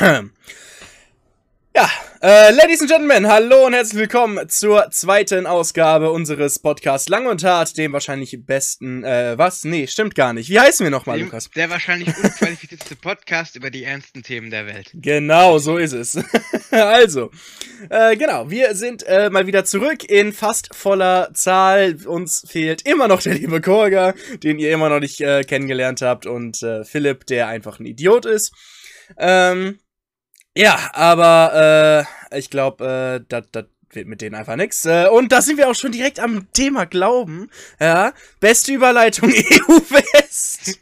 Ja, äh, Ladies and Gentlemen, hallo und herzlich willkommen zur zweiten Ausgabe unseres Podcasts Lang und Hart, dem wahrscheinlich besten, äh, was? Nee, stimmt gar nicht. Wie heißen wir nochmal, Lukas? Der wahrscheinlich unqualifizierteste Podcast über die ernsten Themen der Welt. Genau, so ist es. also, äh, genau, wir sind äh, mal wieder zurück in fast voller Zahl. Uns fehlt immer noch der liebe Korga, den ihr immer noch nicht äh, kennengelernt habt, und äh, Philipp, der einfach ein Idiot ist. Ähm, ja, aber äh, ich glaube, äh, das wird mit denen einfach nix. Äh, und da sind wir auch schon direkt am Thema Glauben. Ja, beste Überleitung EU-West.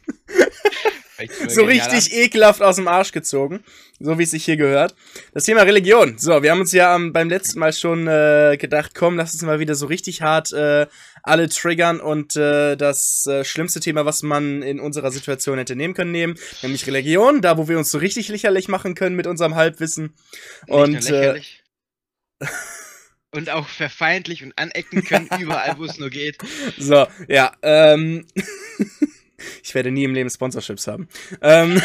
so richtig ekelhaft aus dem Arsch gezogen. So wie es sich hier gehört. Das Thema Religion. So, wir haben uns ja ähm, beim letzten Mal schon äh, gedacht, komm, lass uns mal wieder so richtig hart äh, alle triggern und äh, das äh, schlimmste Thema, was man in unserer Situation hätte nehmen können, nehmen, nämlich Religion, da wo wir uns so richtig lächerlich machen können mit unserem Halbwissen. Nicht und äh, und auch verfeindlich und anecken können überall, wo es nur geht. So, ja, ähm Ich werde nie im Leben Sponsorships haben. Ähm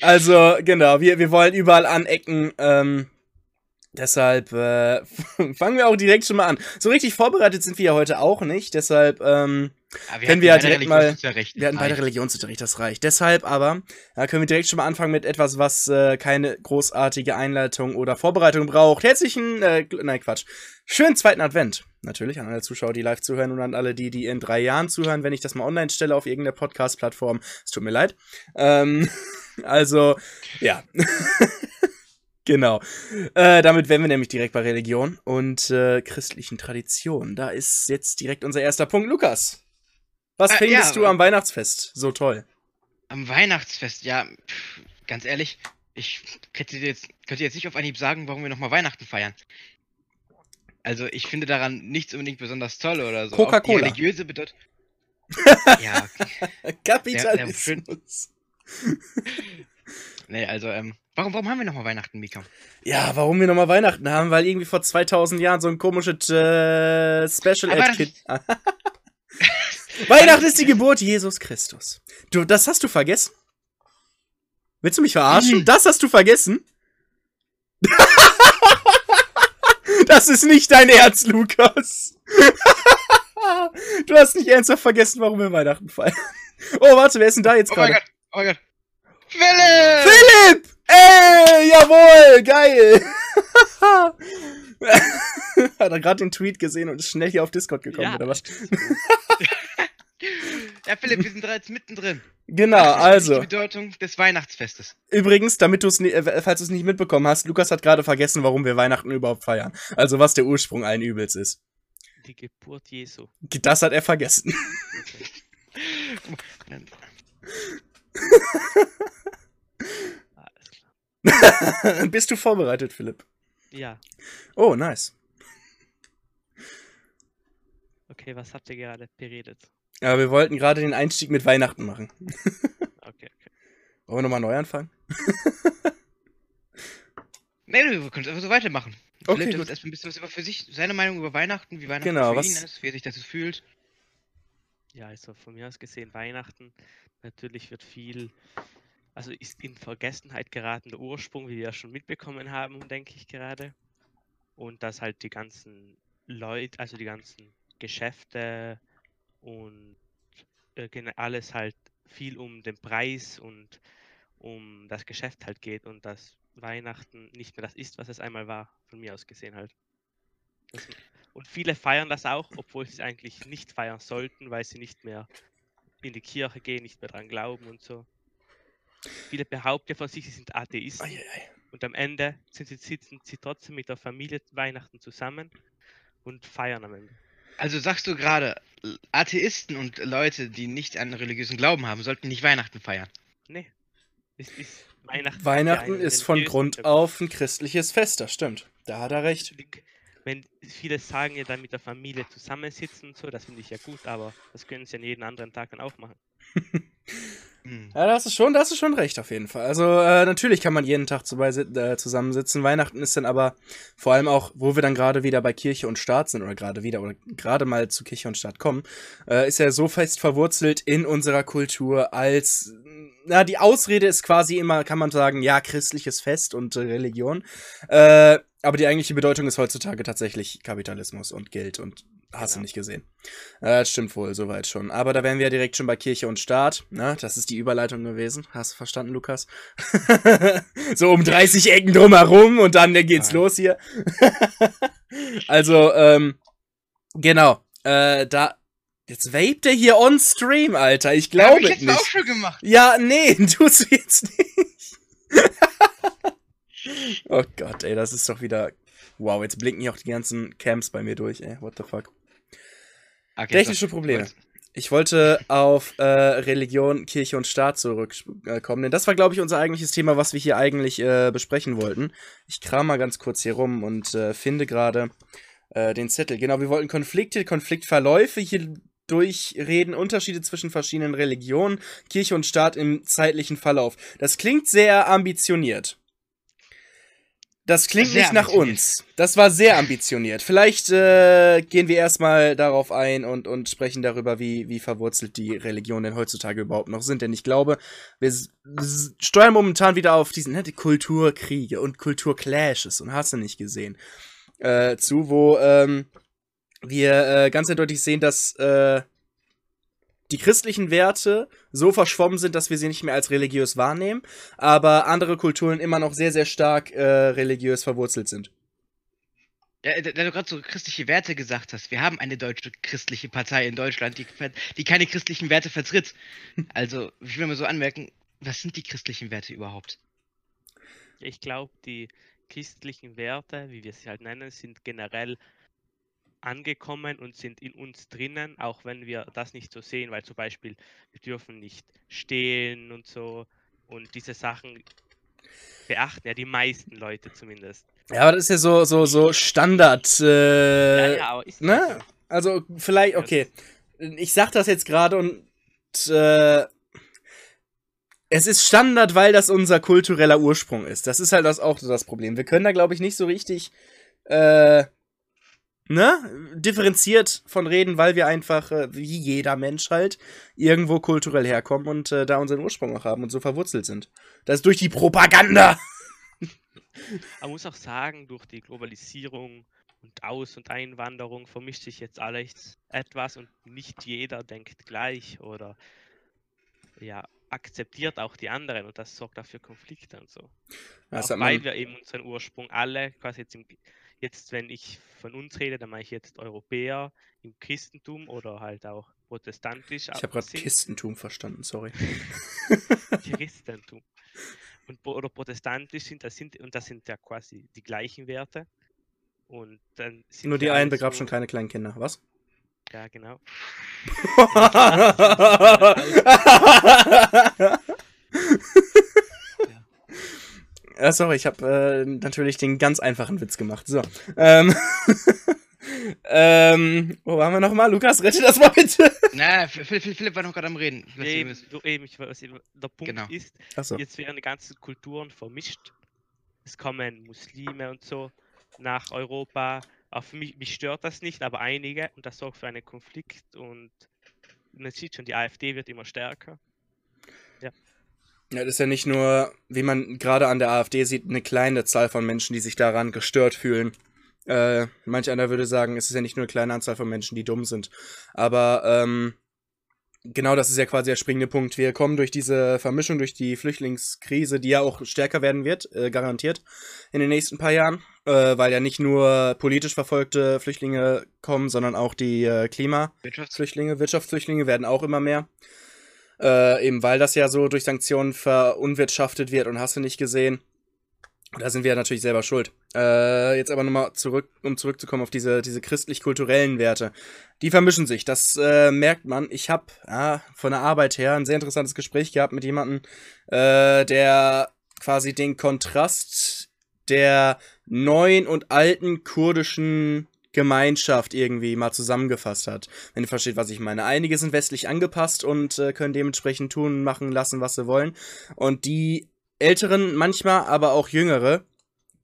also, genau, wir, wir wollen überall anecken. Ähm, deshalb äh, fangen wir auch direkt schon mal an. So richtig vorbereitet sind wir ja heute auch nicht. Deshalb ähm, wir können wir ja direkt mal. Wir hatten beide Religionsunterricht, das reicht. Deshalb aber ja, können wir direkt schon mal anfangen mit etwas, was äh, keine großartige Einleitung oder Vorbereitung braucht. Herzlichen, äh, nein, Quatsch. Schönen zweiten Advent. Natürlich an alle Zuschauer, die live zuhören und an alle, die, die in drei Jahren zuhören, wenn ich das mal online stelle auf irgendeiner Podcast-Plattform. Es tut mir leid. Ähm, also, ja. genau. Äh, damit wären wir nämlich direkt bei Religion und äh, christlichen Traditionen. Da ist jetzt direkt unser erster Punkt. Lukas, was äh, findest ja, du am Weihnachtsfest so toll? Am Weihnachtsfest, ja, pff, ganz ehrlich, ich könnte jetzt, könnte jetzt nicht auf Anhieb sagen, warum wir nochmal Weihnachten feiern. Also ich finde daran nichts unbedingt besonders toll oder so. Coca-Cola. Religiöse bedeutet. ja. Okay. Kapitalismus. nee, also, ähm, warum, warum haben wir nochmal Weihnachten, Mika? Ja, warum wir nochmal Weihnachten haben? Weil irgendwie vor 2000 Jahren so ein komisches äh, Special Ed Kid. Weihnachten ist die Geburt Jesus Christus. Du, das hast du vergessen? Willst du mich verarschen? Mhm. Das hast du vergessen? Das ist nicht dein Ernst, Lukas. du hast nicht ernsthaft vergessen, warum wir Weihnachten feiern. Oh, warte, wer ist denn da jetzt gerade? Oh mein Gott, oh mein Gott. Philipp! Philipp! Ey, jawohl, geil. Hat er gerade den Tweet gesehen und ist schnell hier auf Discord gekommen, ja, oder was? ja, Philipp, wir sind da jetzt mittendrin. Genau, also. Die Bedeutung des Weihnachtsfestes. Übrigens, damit du es, äh, falls du es nicht mitbekommen hast, Lukas hat gerade vergessen, warum wir Weihnachten überhaupt feiern. Also was der Ursprung allen Übels ist. Die Geburt Jesu. Das hat er vergessen. Alles klar. Bist du vorbereitet, Philipp? Ja. Oh, nice. Okay, was habt ihr gerade beredet? Ja, wir wollten gerade den Einstieg mit Weihnachten machen. okay, okay. Wollen wir nochmal neu anfangen? nee, wir können es einfach so weitermachen. Okay, Philipp, erstmal ein bisschen was über für sich, seine Meinung über Weihnachten, wie Weihnachten genau, für was... ihn ist, wie er sich dazu fühlt. Ja, also von mir aus gesehen, Weihnachten, natürlich wird viel, also ist in Vergessenheit geraten der Ursprung, wie wir ja schon mitbekommen haben, denke ich gerade. Und dass halt die ganzen Leute, also die ganzen Geschäfte, und äh, alles halt viel um den Preis und um das Geschäft halt geht und dass Weihnachten nicht mehr das ist, was es einmal war, von mir aus gesehen halt. Das, und viele feiern das auch, obwohl sie es eigentlich nicht feiern sollten, weil sie nicht mehr in die Kirche gehen, nicht mehr dran glauben und so. Viele behaupten von sich, sie sind Atheisten. Ei, ei. Und am Ende sind sie, sitzen sie trotzdem mit der Familie Weihnachten zusammen und feiern am Ende. Also sagst du gerade, Atheisten und Leute, die nicht an religiösen Glauben haben, sollten nicht Weihnachten feiern? Nee. Ist, ist Weihnachten, Weihnachten ist von Grund auf ein christliches Fest, das stimmt. Da hat er recht. Wenn viele sagen ja dann mit der Familie zusammensitzen und so, das finde ich ja gut, aber das können sie an jeden anderen Tag dann auch machen. Hm. Ja, da hast du schon, da hast du schon recht, auf jeden Fall. Also, äh, natürlich kann man jeden Tag zu, äh, zusammensitzen. Weihnachten ist dann aber vor allem auch, wo wir dann gerade wieder bei Kirche und Staat sind, oder gerade wieder, oder gerade mal zu Kirche und Staat kommen, äh, ist ja so fest verwurzelt in unserer Kultur als, na, die Ausrede ist quasi immer, kann man sagen, ja, christliches Fest und äh, Religion. Äh, aber die eigentliche Bedeutung ist heutzutage tatsächlich Kapitalismus und Geld und Hast du Genau. nicht gesehen. Äh, das stimmt wohl, soweit schon. Aber da wären wir ja direkt schon bei Kirche und Staat. Ne? Das ist die Überleitung gewesen. Hast du verstanden, Lukas? so um 30 Ecken drumherum und dann geht's Nein. los hier. also, ähm, genau. Äh, da. Jetzt vapet er hier on stream, Alter. Ich Hab glaube ich jetzt auch nicht. schon gemacht. Ja, nee, tust du jetzt nicht. oh Gott, ey, das ist doch wieder. Wow, jetzt blinken hier auch die ganzen Camps bei mir durch, ey. What the fuck. Okay, Technische. Probleme. Gut. Ich wollte auf äh, Religion, Kirche und Staat zurückkommen, denn das war, glaube ich, unser eigentliches Thema, was wir hier eigentlich äh, besprechen wollten. Ich kram mal ganz kurz hier rum und äh, finde gerade äh, den Zettel. Genau, wir wollten Konflikte, Konfliktverläufe hier durchreden, Unterschiede zwischen verschiedenen Religionen, Kirche und Staat im zeitlichen Verlauf. Das klingt sehr ambitioniert. Das klingt Sehr nicht nach uns. Das war sehr ambitioniert. Vielleicht äh, gehen wir erstmal darauf ein und, und sprechen darüber, wie, wie verwurzelt die Religionen denn heutzutage überhaupt noch sind. Denn ich glaube, wir steuern momentan wieder auf diesen ne, die Kulturkriege und Kulturclashes und hast du nicht gesehen. Äh, zu, wo ähm, wir äh, ganz eindeutig sehen, dass äh, die christlichen Werte so verschwommen sind, dass wir sie nicht mehr als religiös wahrnehmen, aber andere Kulturen immer noch sehr, sehr stark äh, religiös verwurzelt sind. Ja, da, da du gerade so christliche Werte gesagt hast, wir haben eine deutsche christliche Partei in Deutschland, die, die keine christlichen Werte vertritt. Also, ich will mal so anmerken, was sind die christlichen Werte überhaupt? Ich glaube, die christlichen Werte, wie wir sie halt nennen, sind generell angekommen und sind in uns drinnen, auch wenn wir das nicht so sehen, weil zum Beispiel wir dürfen nicht stehlen und so und diese Sachen beachten ja die meisten Leute zumindest. Ja, aber das ist ja so, so, so Standard. Äh, ja, ja, aber ist ne? so. Also, vielleicht, okay. Ich sag das jetzt gerade und äh, es ist Standard, weil das unser kultureller Ursprung ist. Das ist halt das auch so das Problem. Wir können da, glaube ich, nicht so richtig äh, ne, differenziert von reden, weil wir einfach, äh, wie jeder Mensch halt, irgendwo kulturell herkommen und äh, da unseren Ursprung auch haben und so verwurzelt sind. Das ist durch die Propaganda. Man muss auch sagen, durch die Globalisierung und Aus- und Einwanderung vermischt sich jetzt alles etwas und nicht jeder denkt gleich oder ja, akzeptiert auch die anderen und das sorgt dafür Konflikte und so. Auch weil wir eben unseren Ursprung alle, quasi jetzt, im, jetzt wenn ich von uns rede, dann meine ich jetzt Europäer im Christentum oder halt auch protestantisch. ich habe gerade sind. Kistentum verstanden, sorry. Christentum. Und, oder protestantisch sind, das sind, und das sind ja quasi die gleichen Werte. Und dann Nur die einen begraben so- schon keine kleinen Kinder, was? Ja, genau. Ja, sorry, ich habe äh, natürlich den ganz einfachen Witz gemacht. So. Ähm, ähm, wo waren wir nochmal? Lukas, rette das mal bitte. Na, Philipp, Philipp, war noch gerade am Reden. Lass ihn Eben, so eben, ich weiß, eben, der Punkt Genau. ist, Achso. jetzt werden die ganzen Kulturen vermischt. Es kommen Muslime und so nach Europa. Auch für mich, mich stört das nicht, aber einige und das sorgt für einen Konflikt und man sieht schon, die AfD wird immer stärker. Ja, das ist ja nicht nur, wie man gerade an der AfD sieht, eine kleine Zahl von Menschen, die sich daran gestört fühlen. Äh, manch einer würde sagen, es ist ja nicht nur eine kleine Anzahl von Menschen, die dumm sind. Aber ähm, genau das ist ja quasi der springende Punkt. Wir kommen durch diese Vermischung, durch die Flüchtlingskrise, die ja auch stärker werden wird, äh, garantiert, in den nächsten paar Jahren. Äh, weil ja nicht nur politisch verfolgte Flüchtlinge kommen, sondern auch die äh, Klima. Wirtschafts Flüchtlinge, Wirtschaftsflüchtlinge werden auch immer mehr. Äh, eben weil das ja so durch Sanktionen verunwirtschaftet wird und hast du nicht gesehen. Da sind wir natürlich selber schuld. Äh, jetzt aber nochmal zurück, um zurückzukommen auf diese, diese christlich-kulturellen Werte. Die vermischen sich, das äh, merkt man. Ich habe ja, von der Arbeit her ein sehr interessantes Gespräch gehabt mit jemandem, äh, der quasi den Kontrast der neuen und alten kurdischen Gemeinschaft irgendwie mal zusammengefasst hat. Wenn ihr versteht, was ich meine. Einige sind westlich angepasst und äh, können dementsprechend tun, machen, lassen, was sie wollen. Und die Älteren manchmal, aber auch Jüngere,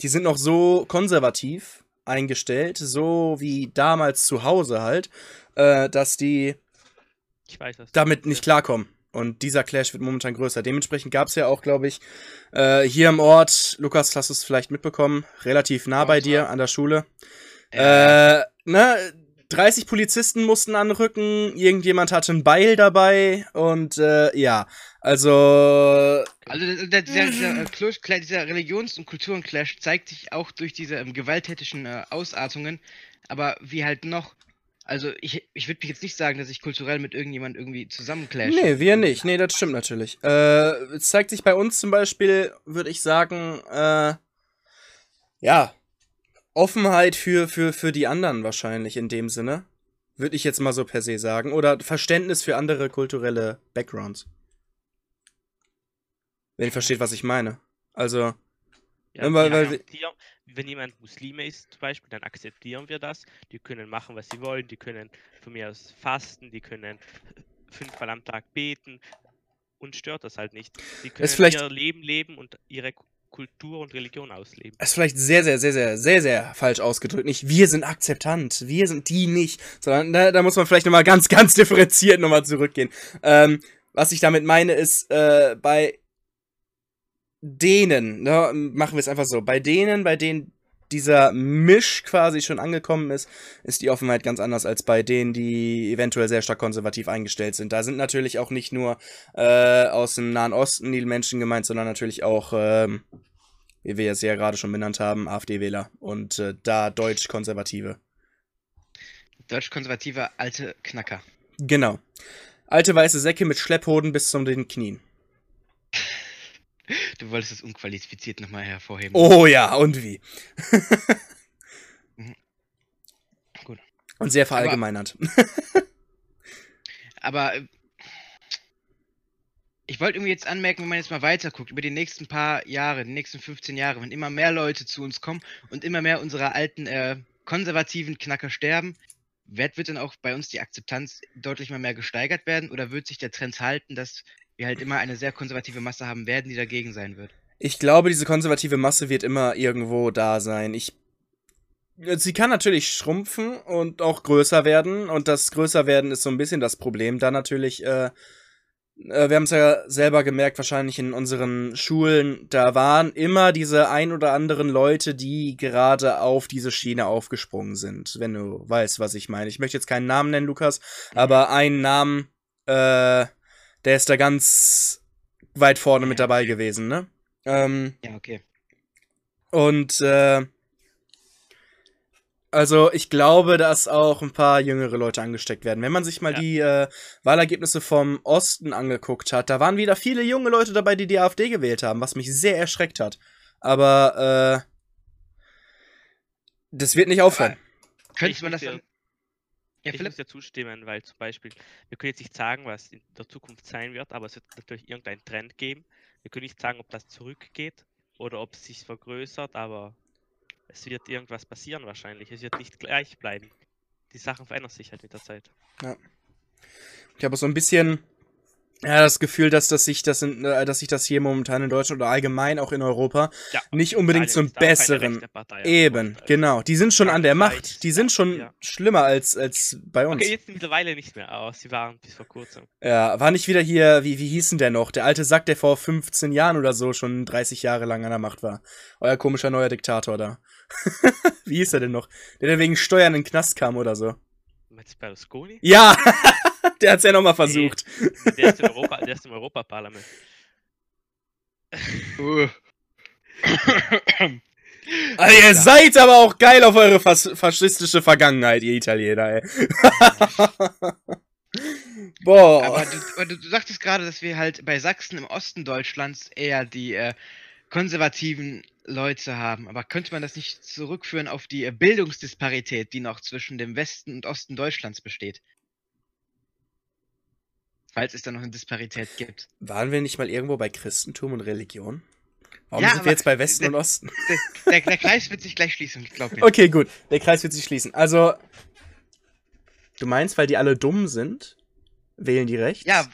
die sind noch so konservativ eingestellt, so wie damals zu Hause halt, äh, dass die weiß damit nicht klarkommen. Und dieser Clash wird momentan größer. Dementsprechend gab es ja auch, glaube ich, äh, hier im Ort, Lukas, hast du es vielleicht mitbekommen, relativ nah bei dir an der Schule. Äh, ne, 30 Polizisten mussten anrücken, irgendjemand hatte ein Beil dabei und äh, ja, also Also der, dieser, dieser, äh, dieser Religions- und Kulturenclash zeigt sich auch durch diese ähm, gewalttätigen äh, Ausartungen, aber wie halt noch. Also ich, ich würde mich jetzt nicht sagen, dass ich kulturell mit irgendjemand irgendwie zusammenclashe. Nee, wir nicht. Nee, das stimmt natürlich. Äh, es zeigt sich bei uns zum Beispiel, würde ich sagen, äh, ja, Offenheit für, für, für die anderen wahrscheinlich in dem Sinne. Würde ich jetzt mal so per se sagen. Oder Verständnis für andere kulturelle Backgrounds. Wenn ihr versteht, was ich meine. Also, Ja, weil- wir weil- wenn jemand Muslime ist zum Beispiel, dann akzeptieren wir das. Die können machen, was sie wollen. Die können von mir aus fasten, die können fünfmal am Tag beten. Uns stört das halt nicht. Sie können ihr Leben leben und ihre Kultur und Religion ausleben. ist vielleicht sehr, sehr, sehr, sehr, sehr, sehr falsch ausgedrückt. Nicht wir sind akzeptant, wir sind die nicht, sondern da, da muss man vielleicht nochmal ganz, ganz differenziert nochmal zurückgehen. Ähm, was ich damit meine, ist, äh, bei denen, ne, machen wir es einfach so, bei denen, bei denen dieser Misch quasi schon angekommen ist, ist die Offenheit ganz anders als bei denen, die eventuell sehr stark konservativ eingestellt sind. Da sind natürlich auch nicht nur äh, aus dem Nahen Osten die Menschen gemeint, sondern natürlich auch, ähm, wie wir es ja gerade schon benannt haben, AfD-Wähler und äh, da Deutsch-Konservative. Deutsch-konservative alte Knacker. Genau. Alte weiße Säcke mit Schlepphoden bis zu den Knien. Du wolltest es unqualifiziert nochmal hervorheben. Oh ja, und wie? Mhm. Gut. Und sehr verallgemeinert. Aber äh, ich wollte irgendwie jetzt anmerken, wenn man jetzt mal weiter guckt, über die nächsten paar Jahre, die nächsten 15 Jahre, wenn immer mehr Leute zu uns kommen und immer mehr unserer alten äh, konservativen Knacker sterben, wird, wird dann auch bei uns die Akzeptanz deutlich mal mehr gesteigert werden oder wird sich der Trend halten, dass wir halt immer eine sehr konservative Masse haben werden, die dagegen sein wird? Ich glaube, diese konservative Masse wird immer irgendwo da sein. Ich. Sie kann natürlich schrumpfen und auch größer werden. Und das größer werden ist so ein bisschen das Problem. Da natürlich, äh, äh, wir haben es ja selber gemerkt, wahrscheinlich in unseren Schulen, da waren immer diese ein oder anderen Leute, die gerade auf diese Schiene aufgesprungen sind, wenn du weißt, was ich meine. Ich möchte jetzt keinen Namen nennen, Lukas, aber einen Namen, äh, der ist da ganz weit vorne mit dabei gewesen, ne? Ähm, Ja, okay. und äh, also ich glaube, dass auch ein paar jüngere Leute angesteckt werden. Wenn man sich mal Ja. die äh, Wahlergebnisse vom Osten angeguckt hat, da waren wieder viele junge Leute dabei, die die AfD gewählt haben, was mich sehr erschreckt hat. Aber äh, das wird nicht aufhören. Könnte Ich man das dann. Ja, ich muss dir zustimmen, weil zum Beispiel, wir können jetzt nicht sagen, was in der Zukunft sein wird, aber es wird natürlich irgendeinen Trend geben. Wir können nicht sagen, ob das zurückgeht oder ob es sich vergrößert, aber es wird irgendwas passieren wahrscheinlich. Es wird nicht gleich bleiben. Die Sachen verändern sich halt mit der Zeit. Ich habe so ein bisschen ja, das Gefühl, dass, dass, sich das in, äh, dass sich das hier momentan in Deutschland oder allgemein auch in Europa Ja, nicht unbedingt zum besseren. Partei, Eben, also, genau. Die sind schon an der Macht. Die sind schon ja. schlimmer als, als bei uns. Okay, jetzt mittlerweile nicht mehr, aber sie waren bis vor kurzem. Ja, war nicht wieder hier, wie, wie hieß denn der noch? Der alte Sack, der vor 15 Jahren oder so schon 30 Jahre lang an der Macht war. Euer komischer neuer Diktator da. wie hieß er denn noch? Der, der wegen Steuern in den Knast kam oder so. Meinst du Berlusconi? Ja! der hat's ja nochmal versucht. Der ist im, Europa, der ist im Europaparlament. Uh. Also ihr seid aber auch geil auf eure fas faschistische Vergangenheit, ihr Italiener, ey. Boah. Aber du, aber du, du sagtest gerade, dass wir halt bei Sachsen im Osten Deutschlands eher die äh, konservativen Leute haben. Aber könnte man das nicht zurückführen auf die äh, Bildungsdisparität, die noch zwischen dem Westen und Osten Deutschlands besteht? Falls es da noch eine Disparität gibt. Waren wir nicht mal irgendwo bei Christentum und Religion? Warum Ja, sind wir jetzt bei Westen der- und Osten? Der, der Kreis wird sich gleich schließen, glaub mir. Okay, gut. Der Kreis wird sich schließen. Also, du meinst, weil die alle dumm sind, wählen die rechts? Ja.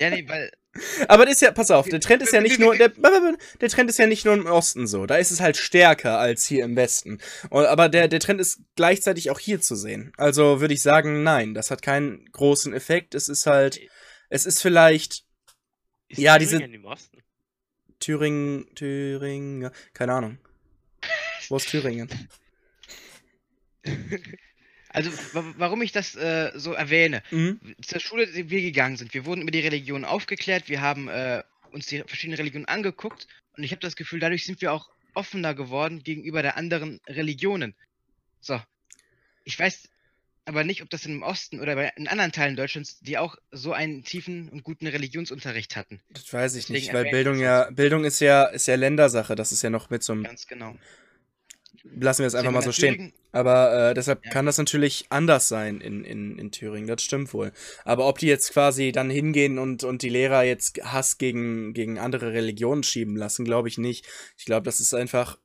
ja, nee, weil. Aber das ist ja, pass auf, der Trend ist ja nicht nur, der, der Trend ist ja nicht nur im Osten so. Da ist es halt stärker als hier im Westen. Aber der, der Trend ist gleichzeitig auch hier zu sehen. Also würde ich sagen, nein, das hat keinen großen Effekt. Es ist halt, es ist vielleicht Ist Ja, diese- Thüringen im Osten. Thüringen, Thüringen, keine Ahnung. Wo ist Thüringen? Also, wa warum ich das äh, so erwähne. Mhm. Zur Schule, die wir gegangen sind, wir wurden über die Religion aufgeklärt, wir haben äh, uns die verschiedenen Religionen angeguckt und ich habe das Gefühl, dadurch sind wir auch offener geworden gegenüber der anderen Religionen. So. Ich weiß aber nicht, ob das im Osten oder bei, in anderen Teilen Deutschlands, die auch so einen tiefen und guten Religionsunterricht hatten. Das weiß ich Deswegen nicht, weil Bildung ja, Bildung ist ja, ist ja Ländersache. Das ist ja noch mit so einem, Ganz genau. Lassen wir es einfach mal so stehen. Aber äh, deshalb Ja. kann das natürlich anders sein in, in, in Thüringen, das stimmt wohl. Aber ob die jetzt quasi dann hingehen und, und die Lehrer jetzt Hass gegen, gegen andere Religionen schieben lassen, glaube ich nicht. Ich glaube, das ist einfach.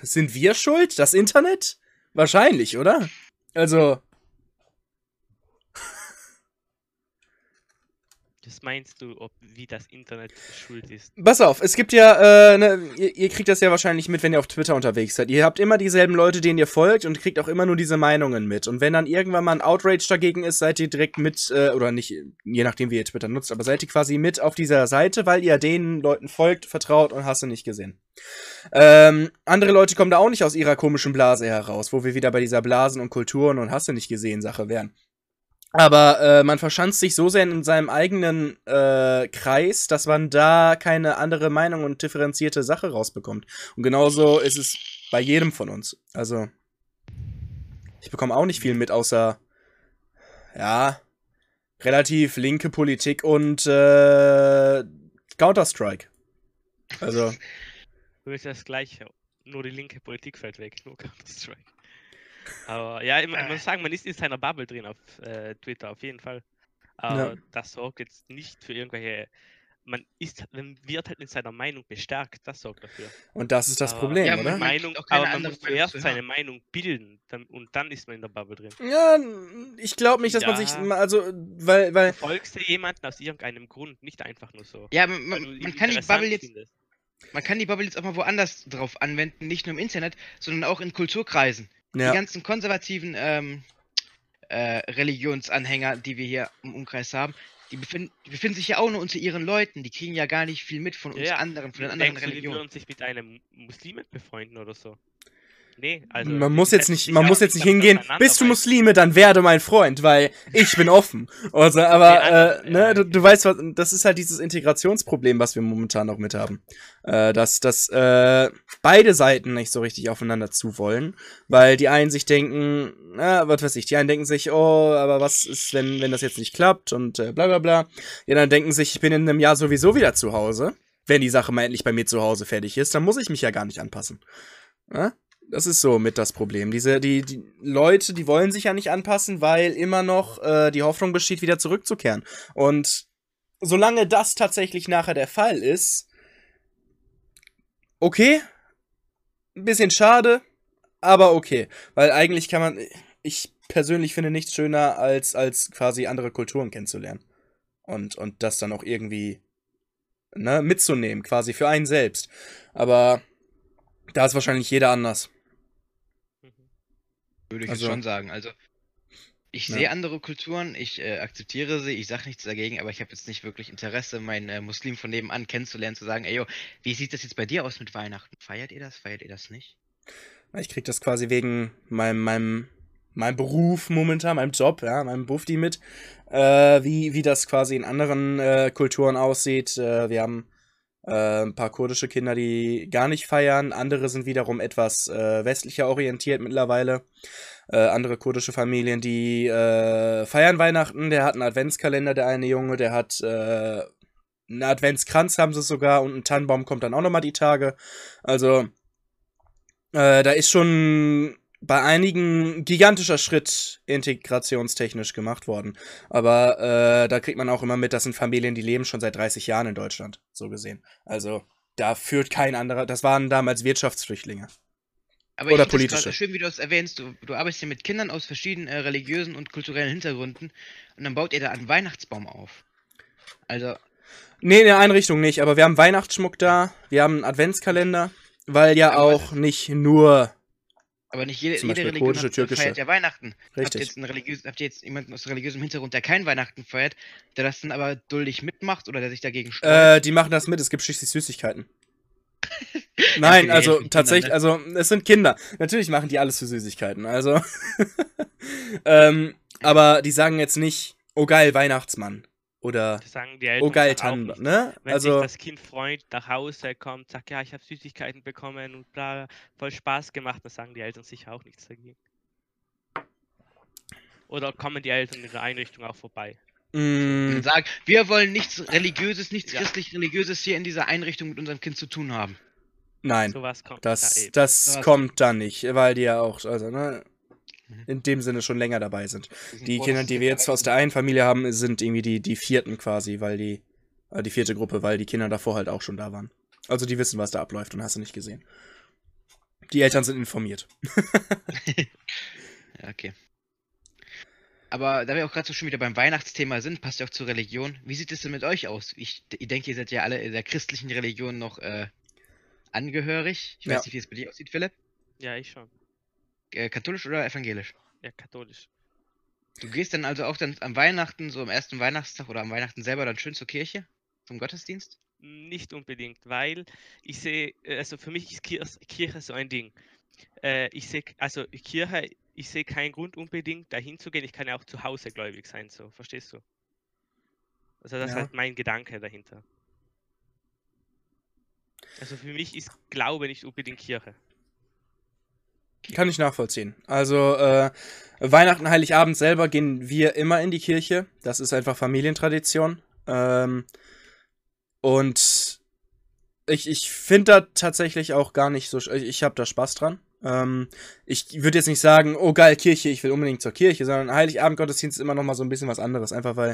Sind wir schuld? Das Internet? Wahrscheinlich, oder? Also, Was meinst du, ob wie das Internet schuld ist? pass auf, es gibt ja, äh, ne, ihr, ihr kriegt das ja wahrscheinlich mit, wenn ihr auf Twitter unterwegs seid. Ihr habt immer dieselben Leute, denen ihr folgt und kriegt auch immer nur diese Meinungen mit. Und wenn dann irgendwann mal ein Outrage dagegen ist, seid ihr direkt mit, äh, oder nicht, je nachdem, wie ihr Twitter nutzt, aber seid ihr quasi mit auf dieser Seite, weil ihr den Leuten folgt, vertraut und hast du nicht gesehen. Ähm, andere Leute kommen da auch nicht aus ihrer komischen Blase heraus, wo wir wieder bei dieser Blasen und Kulturen und hast du nicht gesehen Sache wären. Aber äh, man verschanzt sich so sehr in seinem eigenen äh, Kreis, dass man da keine andere Meinung und differenzierte Sache rausbekommt. Und genauso ist es bei jedem von uns. Also, ich bekomme auch nicht viel mit, außer, ja, relativ linke Politik und äh, Counter-Strike. Also, Du bist das gleiche, nur die linke Politik fällt weg, nur Counter-Strike. Aber ja, ich, man muss sagen, man ist in seiner Bubble drin auf äh, Twitter, auf jeden Fall. Aber das sorgt jetzt nicht für irgendwelche. Man ist, man wird halt in seiner Meinung bestärkt, das sorgt dafür. und das ist das Aber- Problem, Ja, oder? Meinung, aber man muss zuerst zu seine. Meinung bilden dann, und dann ist man in der Bubble drin. Ja, ich glaube nicht, dass man sich, Ja. also, weil, weil, Folgst du jemanden aus irgendeinem Grund, nicht einfach nur so. Ja, man, man, kann die Bubble jetzt findest. Man kann die Bubble jetzt auch mal woanders drauf anwenden, nicht nur im Internet, sondern auch in Kulturkreisen. Ja. Die ganzen konservativen ähm, äh, Religionsanhänger, die wir hier im Umkreis haben, die befinden, die befinden sich ja auch nur unter ihren Leuten. Die kriegen ja gar nicht viel mit von uns Ja, anderen, von den anderen Denkst du, die Religionen. würden sich mit einem Muslimen befreunden oder so? Nee, also. man muss jetzt nicht, man auch muss jetzt nicht hingehen, bist du Muslime, dann werde mein Freund, weil ich bin offen. Also, aber, andere- äh, ne, du, du weißt was, das ist halt dieses Integrationsproblem, was wir momentan noch mit haben. Äh, dass, dass, äh, beide Seiten nicht so richtig aufeinander zu wollen, weil die einen sich denken, na, was weiß ich, die einen denken sich, oh, aber was ist, wenn, wenn das jetzt nicht klappt und äh, bla bla bla. Die anderen denken sich, ich bin in einem Jahr sowieso wieder zu Hause. Wenn die Sache mal endlich bei mir zu Hause fertig ist, dann muss ich mich ja gar nicht anpassen. Ja? Das ist so mit das Problem. Diese, die, die Leute, die wollen sich ja nicht anpassen, weil immer noch äh, die Hoffnung besteht, wieder zurückzukehren. Und solange das tatsächlich nachher der Fall ist, okay, ein bisschen schade, aber okay. Weil eigentlich kann man, ich persönlich finde nichts schöner, als, als quasi andere Kulturen kennenzulernen. Und, und das dann auch irgendwie ne, mitzunehmen, quasi für einen selbst. Aber da ist wahrscheinlich jeder anders. Würde ich Also- jetzt schon sagen. Also, ich Ja. sehe andere Kulturen, ich äh, akzeptiere sie, ich sage nichts dagegen, aber ich habe jetzt nicht wirklich Interesse, meinen äh, Muslim von nebenan kennenzulernen, zu sagen, ey, yo, wie sieht das jetzt bei dir aus mit Weihnachten? Feiert ihr das? Feiert ihr das nicht? Ich krieg das quasi wegen meinem, meinem, meinem Beruf momentan, meinem Job, ja, meinem Bufti mit, äh, wie, wie das quasi in anderen äh, Kulturen aussieht. Äh, wir haben äh, ein paar kurdische Kinder, die gar nicht feiern. Andere sind wiederum etwas äh, westlicher orientiert mittlerweile. Äh, andere kurdische Familien, die äh, feiern Weihnachten. Der hat einen Adventskalender, der eine Junge, der hat äh, einen Adventskranz, haben sie sogar, und ein Tannenbaum kommt dann auch nochmal die Tage. Also, äh, da ist schon bei einigen ein gigantischer Schritt integrationstechnisch gemacht worden. Aber äh, da kriegt man auch immer mit, das sind Familien, die leben schon seit 30 Jahren in Deutschland, so gesehen. Also, da führt kein anderer. Das waren damals Wirtschaftsflüchtlinge. Aber Oder ich finde es politische. gerade schön, wie du es erwähnst. Du, du arbeitest ja mit Kindern aus verschiedenen äh, religiösen und kulturellen Hintergründen und dann baut ihr da einen Weihnachtsbaum auf. Also, Nee, in der Einrichtung nicht, aber wir haben Weihnachtsschmuck da, wir haben einen Adventskalender, weil ja Aber- auch nicht nur. Aber nicht jede, jede Religion hat, türkische. feiert ja Weihnachten. Habt ihr, Richtig. jetzt einen religiös, habt ihr jetzt jemanden aus religiösem Hintergrund, der kein Weihnachten feiert, der das dann aber duldig mitmacht oder der sich dagegen sträubt? Äh, die machen das mit, es gibt schließlich Süßigkeiten. Nein, also tatsächlich, ne? also es sind Kinder. Natürlich machen die alles für Süßigkeiten, also. ähm, aber die sagen jetzt nicht, oh geil, Weihnachtsmann. Oder, Das sagen die Eltern oh geil, Tannenbaum, ne? Wenn Also, sich das Kind freut, nach Hause kommt, sagt, ja, ich habe Süßigkeiten bekommen und bla, voll Spaß gemacht, dann sagen die Eltern sicher auch nichts dagegen. Oder kommen die Eltern in der Einrichtung auch vorbei? Und sagen, wir wollen nichts Religiöses, nichts Ja. christlich-religiöses hier in dieser Einrichtung mit unserem Kind zu tun haben. nein. Sowas kommt. Das, eben. das Sowas kommt dann nicht, weil die ja auch, also, ne. In dem Sinne schon länger dabei sind. Die Kinder, die wir jetzt aus der einen Familie haben, sind irgendwie die, die vierten quasi, weil die, äh, die vierte Gruppe, weil die Kinder davor halt auch schon da waren. Also die wissen, was da abläuft und hast du nicht gesehen. Die Eltern sind informiert. Ja, okay. Aber da wir auch gerade so schon wieder beim Weihnachtsthema sind, passt ja auch zur Religion. Wie sieht es denn mit euch aus? Ich, ich denke, ihr seid ja alle in der christlichen Religion noch äh, angehörig. Ich weiß Ja. nicht, wie es bei dir aussieht, Philipp. ja, ich schon. Äh, katholisch oder evangelisch? Ja, katholisch. Du gehst dann also auch dann am Weihnachten, so am ersten Weihnachtstag oder am Weihnachten selber dann schön zur Kirche? Zum Gottesdienst? Nicht unbedingt, weil ich sehe, äh, also für mich ist Kirche, Kirche so ein Ding. Äh, ich sehe, also Kirche, ich sehe keinen Grund unbedingt dahin zu gehen. Ich kann ja auch zu Hause gläubig sein, so, verstehst du? Also das Ja. ist halt mein Gedanke dahinter. Also für mich ist Glaube nicht unbedingt Kirche. Kann ich nachvollziehen. Also, äh, Weihnachten, Heiligabend selber gehen wir immer in die Kirche. Das ist einfach Familientradition. Ähm, und ich, ich finde da tatsächlich auch gar nicht so. Ich, ich habe da Spaß dran. Ähm, ich würde jetzt nicht sagen, oh geil, Kirche, ich will unbedingt zur Kirche, sondern Heiligabend Gottesdienst ist immer noch mal so ein bisschen was anderes. Einfach weil,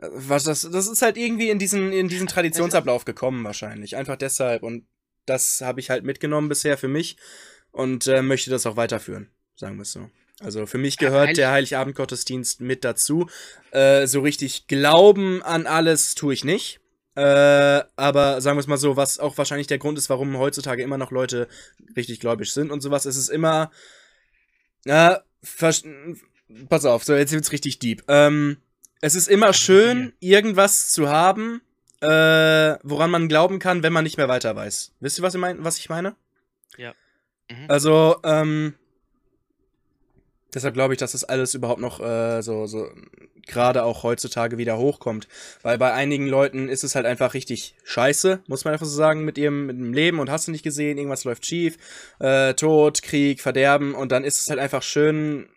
äh, was das, das ist halt irgendwie in diesen, in diesen Traditionsablauf gekommen wahrscheinlich. Einfach deshalb. Und das habe ich halt mitgenommen bisher für mich und äh, möchte das auch weiterführen, sagen wir es so. Also für mich gehört Heilig- der Heiligabend-Gottesdienst mit dazu. Äh, so richtig glauben an alles tue ich nicht. Äh, aber sagen wir es mal so, was auch wahrscheinlich der Grund ist, warum heutzutage immer noch Leute richtig gläubig sind und sowas, es ist immer. Na, vers- pass auf, so jetzt wird's richtig deep. Ähm, es ist immer schön, irgendwas zu haben, äh, woran man glauben kann, wenn man nicht mehr weiter weiß. Wisst ihr, was ich, mein, was ich meine? Mhm. Also, ähm, deshalb glaube ich, dass das alles überhaupt noch äh, so, so gerade auch heutzutage wieder hochkommt. Weil bei einigen Leuten ist es halt einfach richtig scheiße, muss man einfach so sagen, mit ihrem, mit dem Leben und hast du nicht gesehen, irgendwas läuft schief, äh, Tod, Krieg, Verderben und dann ist es halt einfach schön,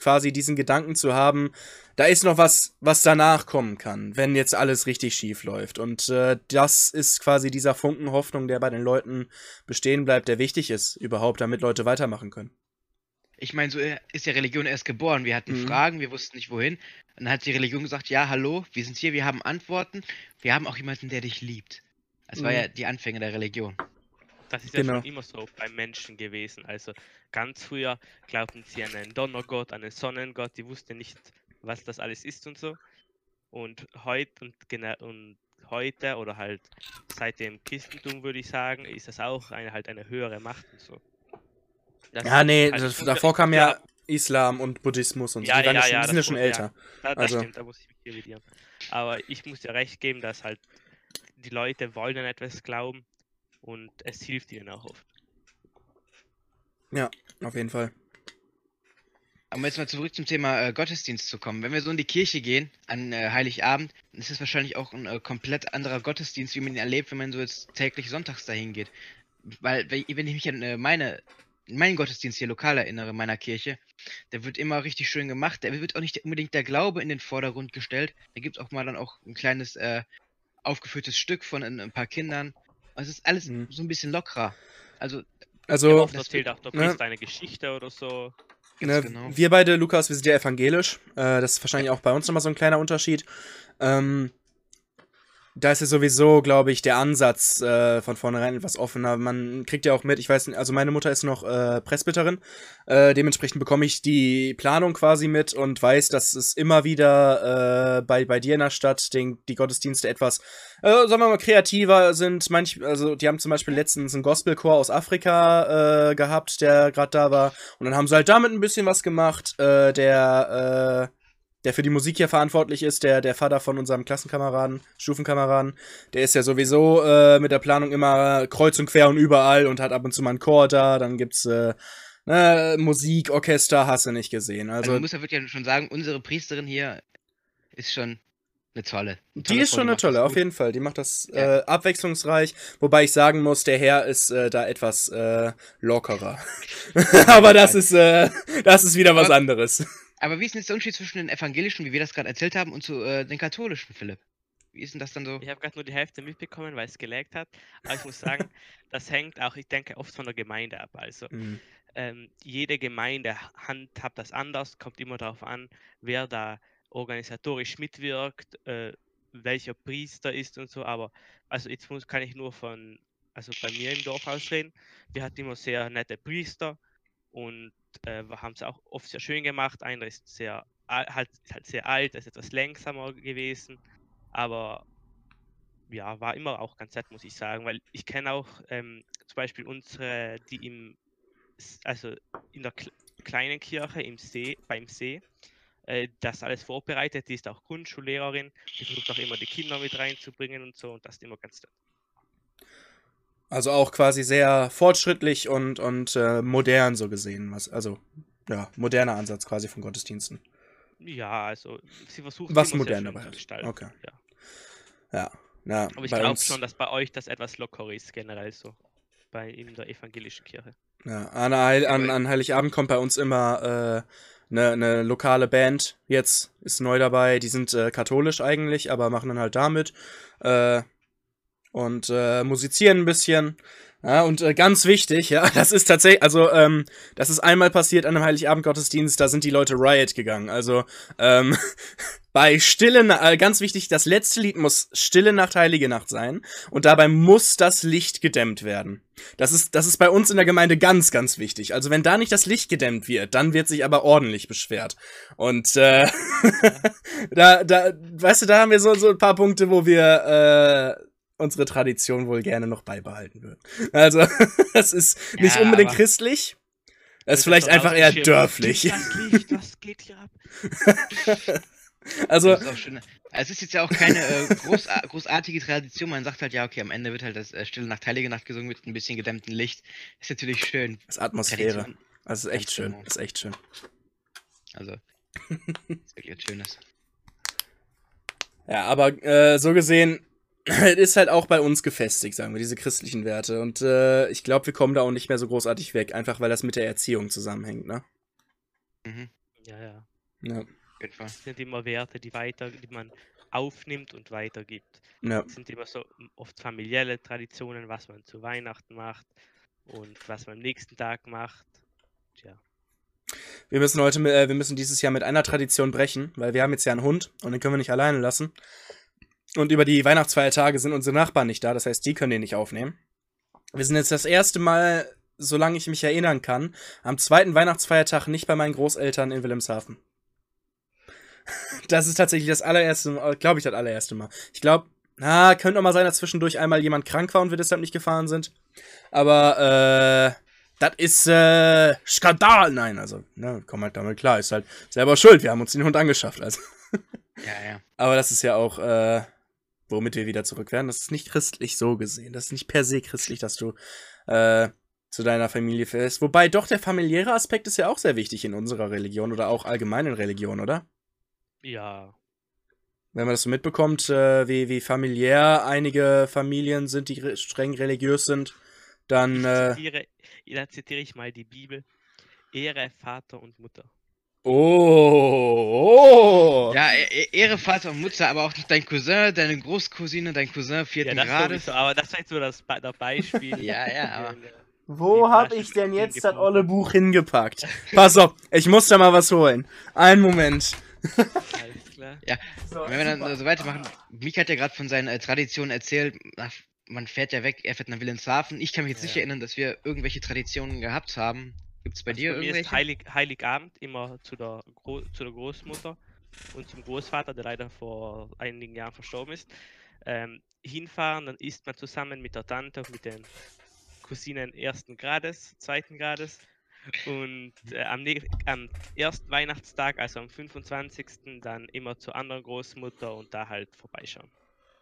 quasi diesen Gedanken zu haben, da ist noch was, was danach kommen kann, wenn jetzt alles richtig schief läuft. Und äh, das ist quasi dieser Funken Hoffnung, der bei den Leuten bestehen bleibt, der wichtig ist, überhaupt, damit Leute weitermachen können. Ich meine, so äh, ist ja Religion erst geboren. Wir hatten Mhm. Fragen, wir wussten nicht wohin. Und dann hat die Religion gesagt, ja, hallo, wir sind hier, wir haben Antworten. Wir haben auch jemanden, der dich liebt. Das war Mhm. ja die Anfänge der Religion. Das ist ja Genau. schon immer so beim Menschen gewesen. Also ganz früher glaubten sie an einen Donnergott, an einen Sonnengott, die wussten nicht, was das alles ist und so. Und heute und, und heute oder halt seit dem Christentum würde ich sagen, ist das auch eine halt eine höhere Macht und so. Das Ja, nee, halt das, davor kam ja Islam und Buddhismus und so. Ja, die, waren ja, ja, schon, ja, die sind ja das schon ja. älter. Da, das Also- stimmt, da muss ich mich revidieren. Aber ich muss dir recht geben, dass halt die Leute wollen an etwas glauben und es hilft ihnen auch oft. Auf jeden Fall. Aber jetzt mal zurück zum Thema äh, Gottesdienst zu kommen. Wenn wir so in die Kirche gehen an äh, Heiligabend, dann ist es wahrscheinlich auch ein äh, komplett anderer Gottesdienst, wie man ihn erlebt, wenn man so jetzt täglich sonntags dahin geht. Weil, wenn ich mich an äh, meine, meinen Gottesdienst hier lokal erinnere, meiner Kirche, der wird immer richtig schön gemacht. Da wird auch nicht unbedingt der Glaube in den Vordergrund gestellt. Da gibt es auch mal dann auch ein kleines äh, aufgeführtes Stück von ein, ein paar Kindern. Also es ist alles Mhm. so ein bisschen lockerer. Also, Ja, Also, oft das erzählt auch der ne? Priester eine Geschichte oder so. ne, genau. wir beide, Lukas, wir sind ja evangelisch. Äh, das ist wahrscheinlich auch bei uns nochmal so ein kleiner Unterschied. Ähm, da ist ja sowieso, glaube ich, der Ansatz äh, von vornherein etwas offener. Man kriegt ja auch mit, ich weiß nicht, also meine Mutter ist noch äh, Presbyterin, äh, dementsprechend bekomme ich die Planung quasi mit und weiß, dass es immer wieder äh, bei, bei dir in der Stadt den, die Gottesdienste etwas, äh, sagen wir mal, kreativer sind. Manch, also die haben zum Beispiel letztens einen Gospelchor aus Afrika äh, gehabt, der gerade da war. Und dann haben sie halt damit ein bisschen was gemacht. Äh, der äh, der für die Musik hier verantwortlich ist, der, der Vater von unserem Klassenkameraden, Stufenkameraden, der ist ja sowieso äh, mit der Planung immer kreuz und quer und überall und hat ab und zu mal einen Chor da, dann gibt's äh, ne, Musik, Orchester, hast du nicht gesehen. Also, Also, man muss ja wirklich schon sagen, unsere Priesterin hier ist schon eine tolle. Eine die tolle ist Frau, schon eine macht das tolle, auf jeden Fall. Die macht das Ja. äh, abwechslungsreich, wobei ich sagen muss, der Herr ist äh, da etwas äh, lockerer. Aber das ist, äh, das ist wieder was anderes. Aber wie ist denn jetzt der Unterschied zwischen den evangelischen, wie wir das gerade erzählt haben, und zu äh, den katholischen, Philipp? Wie ist denn das dann so? Ich habe gerade nur die Hälfte mitbekommen, weil es gelegt hat. Aber ich muss sagen, das hängt auch, ich denke, oft von der Gemeinde ab. Also Mhm. ähm, jede Gemeinde handhabt das anders, kommt immer darauf an, wer da organisatorisch mitwirkt, äh, welcher Priester ist und so. Aber also jetzt muss, kann ich nur von, also bei mir im Dorf ausreden. Wir hatten immer sehr nette Priester und äh, haben es auch oft sehr schön gemacht. Einer ist sehr al- halt, halt sehr alt, ist etwas langsamer gewesen, aber ja, war immer auch ganz nett, muss ich sagen, weil ich kenne auch ähm, zum Beispiel unsere, die im, also in der Kle- kleinen Kirche im See, beim See, äh, das alles vorbereitet, die ist auch Grundschullehrerin, die versucht auch immer die Kinder mit reinzubringen und so. Und das ist immer ganz nett. Also auch quasi sehr fortschrittlich und, und äh, modern so gesehen. Was, also, ja, moderner Ansatz quasi von Gottesdiensten. Ja, also sie versucht Was immer sehr modern schön dabei zu hat. gestalten. Okay. Ja. Ja. ja Aber ich bei glaube schon, dass bei euch das etwas lockerer ist, generell so. Bei in der evangelischen Kirche. Ja, an, Heil, an, an Heiligabend kommt bei uns immer äh, eine ne lokale Band. Jetzt ist neu dabei. Die sind äh, katholisch eigentlich, aber machen dann halt damit. Äh, und äh, musizieren ein bisschen. Ja, und äh, ganz wichtig, ja, das ist tatsächlich, also, ähm, das ist einmal passiert an einem Heiligabend-Gottesdienst, da sind die Leute Riot gegangen. Also, ähm, bei Stille, äh, ganz wichtig, das letzte Lied muss Stille Nacht, Heilige Nacht sein. Und dabei muss das Licht gedämmt werden. Das ist, das ist bei uns in der Gemeinde ganz, ganz wichtig. Also wenn da nicht das Licht gedämmt wird, dann wird sich aber ordentlich beschwert. Und äh, da, da, weißt du, da haben wir so, so ein paar Punkte, wo wir äh, unsere Tradition wohl gerne noch beibehalten würden. Also, das ist nicht Ja, unbedingt aber- christlich. Das ist vielleicht einfach eher dörflich. Das Licht, geht hier ab? Also. Es ist jetzt ja auch keine äh, großa großartige Tradition. Man sagt halt, ja, okay, am Ende wird halt das äh, Stille Nacht, Heilige Nacht gesungen mit ein bisschen gedämmtem Licht. Ist natürlich schön. das ist Atmosphäre. Tradition. Also, ist echt schön. Ist echt schön. Also, ist wirklich was Schönes. Ja, aber äh, so gesehen, es ist halt auch bei uns gefestigt, sagen wir, diese christlichen Werte. Und äh, ich glaube, wir kommen da auch nicht mehr so großartig weg, einfach weil das mit der Erziehung zusammenhängt, ne? Mhm, Ja, ja. Ja. Das sind immer Werte, die weiter, die man aufnimmt und weitergibt. ja. Es sind immer so oft familiäre Traditionen, was man zu Weihnachten macht und was man am nächsten Tag macht. Tja. Wir müssen heute, mit- äh, wir müssen dieses Jahr mit einer Tradition brechen, weil wir haben jetzt ja einen Hund und den können wir nicht alleine lassen. Und über die Weihnachtsfeiertage sind unsere Nachbarn nicht da, das heißt, die können den nicht aufnehmen. Wir sind jetzt das erste Mal, solange ich mich erinnern kann, am zweiten Weihnachtsfeiertag nicht bei meinen Großeltern in Wilhelmshaven. Das ist tatsächlich das allererste, glaube ich, das allererste Mal. Ich glaube, na, könnte auch mal sein, dass zwischendurch einmal jemand krank war und wir deshalb nicht gefahren sind. Aber, äh, das ist, äh, Skandal. Nein, also, ne, komm halt damit klar. Ist halt selber schuld. Wir haben uns den Hund angeschafft, also. Ja, ja. Aber das ist ja auch, äh, womit wir wieder zurück werden. Das ist nicht christlich so gesehen. Das ist nicht per se christlich, dass du, äh, zu deiner Familie fährst. Wobei doch der familiäre Aspekt ist ja auch sehr wichtig in unserer Religion oder auch allgemein in Religion, oder? Ja, Wenn man das so mitbekommt, äh, wie, wie familiär einige Familien sind, die re streng religiös sind, dann, ich äh, zitiere, da zitiere ich mal die Bibel. Ehre Vater und Mutter. Oh, oh. Ja, E- E- Ehre Vater und Mutter, aber auch noch dein Cousin, deine Großcousine, dein Cousin Ja, vierten das Grades. sowieso, aber das war jetzt so das Be der Beispiel. Ja, ja, aber- Wo hab ich denn jetzt das olle Buch hingepackt? Pass auf, ich muss da mal was holen. Einen Moment. Alles klar. So, Wenn wir dann super. so weitermachen, Mika hat ja gerade von seinen äh, Traditionen erzählt. Ach, man fährt ja weg, er fährt nach Wilhelmshaven. Ich kann mich jetzt nicht Ja. erinnern, dass wir irgendwelche Traditionen gehabt haben. Gibt es bei Also dir bei mir ist irgendwelche? Heilig, Heiligabend immer zu der, Gro zu der Großmutter und zum Großvater, der leider vor einigen Jahren verstorben ist. Ähm, hinfahren, dann isst man zusammen mit der Tante und mit den Cousinen ersten Grades, zweiten Grades. Und äh, am, am ersten Weihnachtstag, also am 25. dann immer zur anderen Großmutter und da halt vorbeischauen.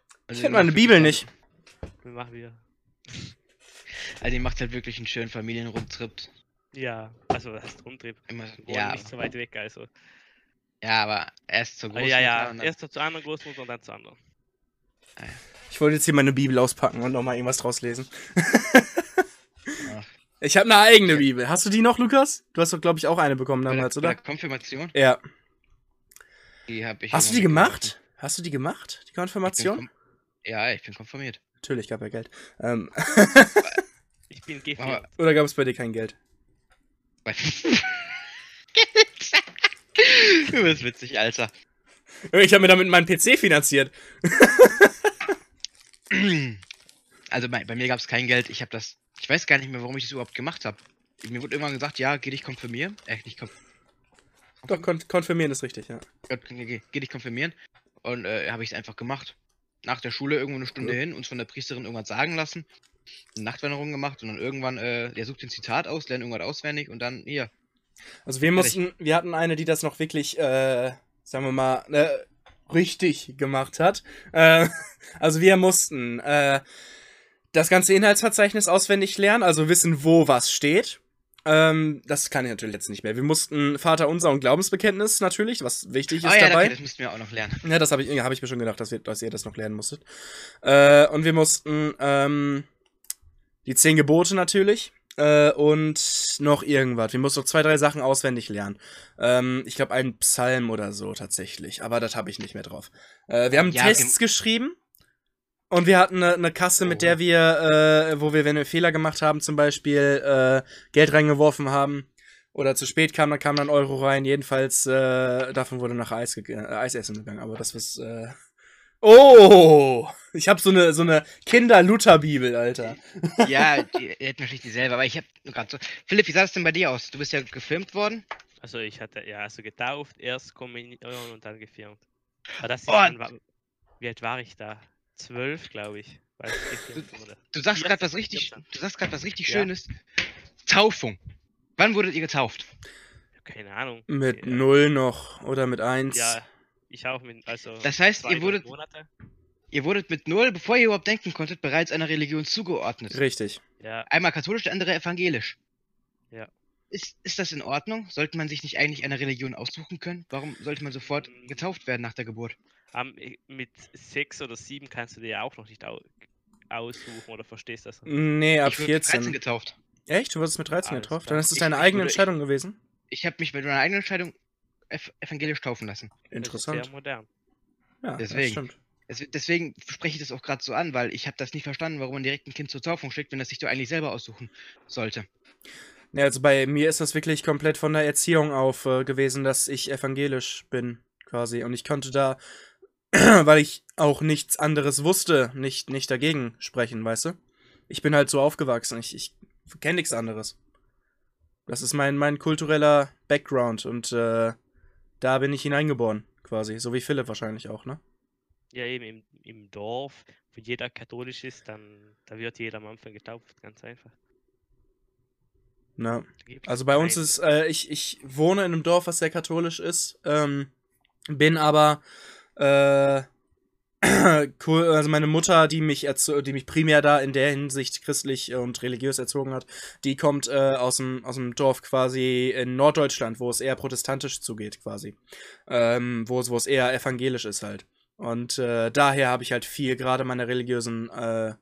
Ich Also hätte ihr meine Bibel nicht. Dann machen wir. Also ihr macht halt wirklich einen schönen Familienrundtrip. Ja, also das heißt Rundtrip. Immer, ja, nicht so weit weg, also. ja, aber erst zur Ah, Großmutter ja, ja, und dann, erst zur anderen Großmutter und dann zur anderen. Ich wollte jetzt hier meine Bibel auspacken und nochmal irgendwas draus lesen. Ich habe eine eigene Bibel. Hast du die noch, Lukas? Du hast doch, glaube ich, auch eine bekommen bei der, damals, bei der oder? Konfirmation, Ja. die habe ich. Hast du die gemacht? Hast du die gemacht? Die Ich Konfirmation? kom- Ja, ich bin konfirmiert. Natürlich gab er Geld. Ähm, Ich bin gefilmt. Aber- oder gab es bei dir kein Geld? du bist witzig, Alter. Ich habe mir damit meinen PC finanziert. Also bei, bei mir gab es kein Geld. Ich habe das. Ich weiß gar nicht mehr, warum ich das überhaupt gemacht habe. Mir wurde irgendwann gesagt, ja, geh dich konfirmieren. Äh, nicht konf Doch, kon konfirmieren ist richtig, ja. Geh, geh, geh dich konfirmieren. Und äh, habe ich es einfach gemacht. Nach der Schule irgendwo eine Stunde Ja. hin, uns von der Priesterin irgendwas sagen lassen. Eine Nachtwanderung gemacht und dann irgendwann, äh, der sucht den Zitat aus, lernt irgendwas auswendig und dann hier. Also wir mussten, wir hatten eine, die das noch wirklich, äh, sagen wir mal, äh, richtig gemacht hat. Äh, also wir mussten äh, das ganze Inhaltsverzeichnis auswendig lernen, also wissen, wo was steht. Ähm, das kann ich natürlich jetzt nicht mehr. Wir mussten Vater unser und Glaubensbekenntnis natürlich, was wichtig ist Ah ja, dabei. okay, das müssten wir auch noch lernen. Ja, das habe ich, hab ich mir schon gedacht, dass, wir, dass ihr das noch lernen musstet. Äh, und wir mussten ähm, die zehn Gebote natürlich äh, und noch irgendwas. Wir mussten noch zwei, drei Sachen auswendig lernen. Ähm, ich glaube, einen Psalm oder so tatsächlich, aber das habe ich nicht mehr drauf. Äh, wir haben Ja, Tests geschrieben und wir hatten eine, eine Kasse, mit Oh. der wir, äh, wo wir, wenn wir Fehler gemacht haben, zum Beispiel äh, Geld reingeworfen haben oder zu spät kam, dann kam dann Euro rein. Jedenfalls, äh, davon wurde nach Eis, äh, Eis essen gegangen. Aber das was. Äh oh! Ich habe so eine, so eine Kinder-Luther-Bibel, Alter. ja, die, die hätten wahrscheinlich dieselbe, aber ich habe gerade so. Philipp, wie sah es denn bei dir aus? Du bist ja gefilmt worden. Also ich hatte ja also getauft, erst Kommunion und dann gefirmt. Aber das ist dann, wa- wie alt war ich da? Zwölf, glaube ich. Weil ich wurde. Du sagst gerade was 14, richtig, 14. du sagst gerade was richtig Ja. Schönes. Taufung. Wann wurdet ihr getauft? Keine Ahnung. Mit ja, null noch oder mit eins. Ja, ich auch mit, also Das heißt, zwei, ihr wurdet, Monate. ihr wurdet mit null, bevor ihr überhaupt denken konntet, bereits einer Religion zugeordnet. Richtig. Ja, Einmal katholisch, der andere evangelisch. Ja. Ist, ist das in Ordnung? Sollte man sich nicht eigentlich eine Religion aussuchen können? Warum sollte man sofort Mm. getauft werden nach der Geburt? am, mit sechs oder sieben kannst du dir ja auch noch nicht au aussuchen oder verstehst das? Nee, ab ich wurde mit 13 14. getauft. Echt? Du wurdest mit 13 Alles getroffen? klar. Dann ist es Ich- deine ich eigene Entscheidung gewesen? Ich habe mich mit meiner eigenen Entscheidung evangelisch taufen lassen. Das ist Interessant. sehr modern. Ja, das Deswegen. stimmt. Es, deswegen spreche ich das auch gerade so an, weil ich habe das nie verstanden, warum man direkt ein Kind zur Taufung schickt, wenn das sich doch eigentlich selber aussuchen sollte. Ja, also bei mir ist das wirklich komplett von der Erziehung auf äh, gewesen, dass ich evangelisch bin, quasi. Und ich konnte da, weil ich auch nichts anderes wusste, nicht, nicht dagegen sprechen, weißt du? Ich bin halt so aufgewachsen. Ich, ich kenne nichts anderes. Das ist mein, mein kultureller Background und äh, da bin ich hineingeboren, quasi. So wie Philipp wahrscheinlich auch, ne? Ja, eben im, im Dorf, wo jeder katholisch ist, dann da wird jeder am Anfang getauft, ganz einfach. Na. Also bei uns ist, äh, ich, ich wohne in einem Dorf, was sehr katholisch ist, ähm, bin aber, äh, cool, also meine Mutter, die mich, die mich primär da in der Hinsicht christlich und religiös erzogen hat, die kommt äh, aus, dem, aus dem Dorf quasi in Norddeutschland, wo es eher protestantisch zugeht quasi, ähm, wo, es- wo es eher evangelisch ist halt. Und äh, daher habe ich halt viel gerade meiner religiösen äh,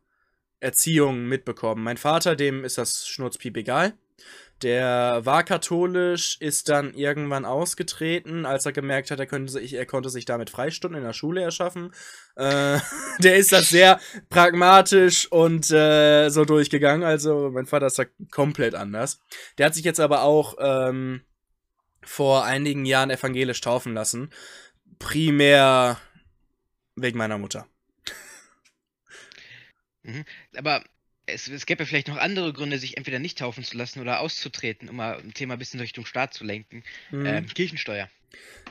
Erziehung mitbekommen. Mein Vater, dem ist das Schnurzpiep egal. Der war katholisch, ist dann irgendwann ausgetreten, als er gemerkt hat, er, könnte sich, er konnte sich damit Freistunden in der Schule erschaffen. Äh, der ist das sehr pragmatisch und äh, so durchgegangen. Also mein Vater ist da komplett anders. Der hat sich jetzt aber auch ähm, vor einigen Jahren evangelisch taufen lassen. primär wegen meiner Mutter. Aber es, es gäbe ja vielleicht noch andere Gründe, sich entweder nicht taufen zu lassen oder auszutreten, um mal ein Thema ein bisschen Richtung Staat zu lenken. Mhm. Ähm, Kirchensteuer.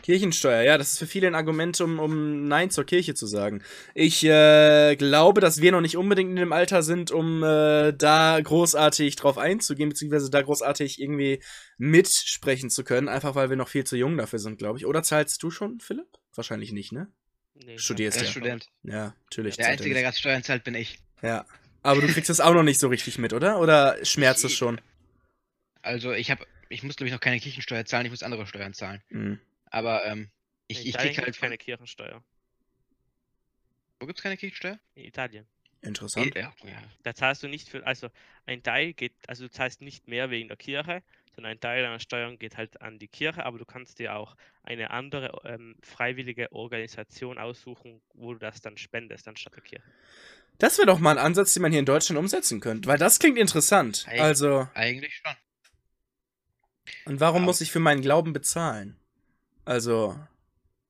Kirchensteuer, ja, das ist für viele ein Argument, um, um Nein zur Kirche zu sagen. Ich äh, glaube, dass wir noch nicht unbedingt in dem Alter sind, um äh, da großartig drauf einzugehen, beziehungsweise da großartig irgendwie mitsprechen zu können, einfach weil wir noch viel zu jung dafür sind, glaube ich. Oder zahlst du schon, Philipp? Wahrscheinlich nicht, ne? Nee, Studierst ja. Student. Ja, natürlich. Der er Einzige, der nicht. gerade Steuern zahlt, bin ich. Ja. Aber du kriegst es auch noch nicht so richtig mit, oder? Oder schmerzt es schon? Also ich habe, ich muss glaube ich noch keine Kirchensteuer zahlen, ich muss andere Steuern zahlen. Hm. Aber ähm, ich, In ich krieg halt keine Kirchensteuer. Wo gibt's keine Kirchensteuer? In Italien. Interessant. Ja, ja. Da zahlst du nicht für, also ein Teil geht, also du zahlst nicht mehr wegen der Kirche, sondern ein Teil deiner Steuern geht halt an die Kirche, aber du kannst dir auch eine andere ähm, freiwillige Organisation aussuchen, wo du das dann spendest, anstatt der Kirche. Das wäre doch mal ein Ansatz, den man hier in Deutschland umsetzen könnte, weil das klingt interessant. Hey. Also, Eigentlich schon. und warum Aber- muss ich für meinen Glauben bezahlen? Also,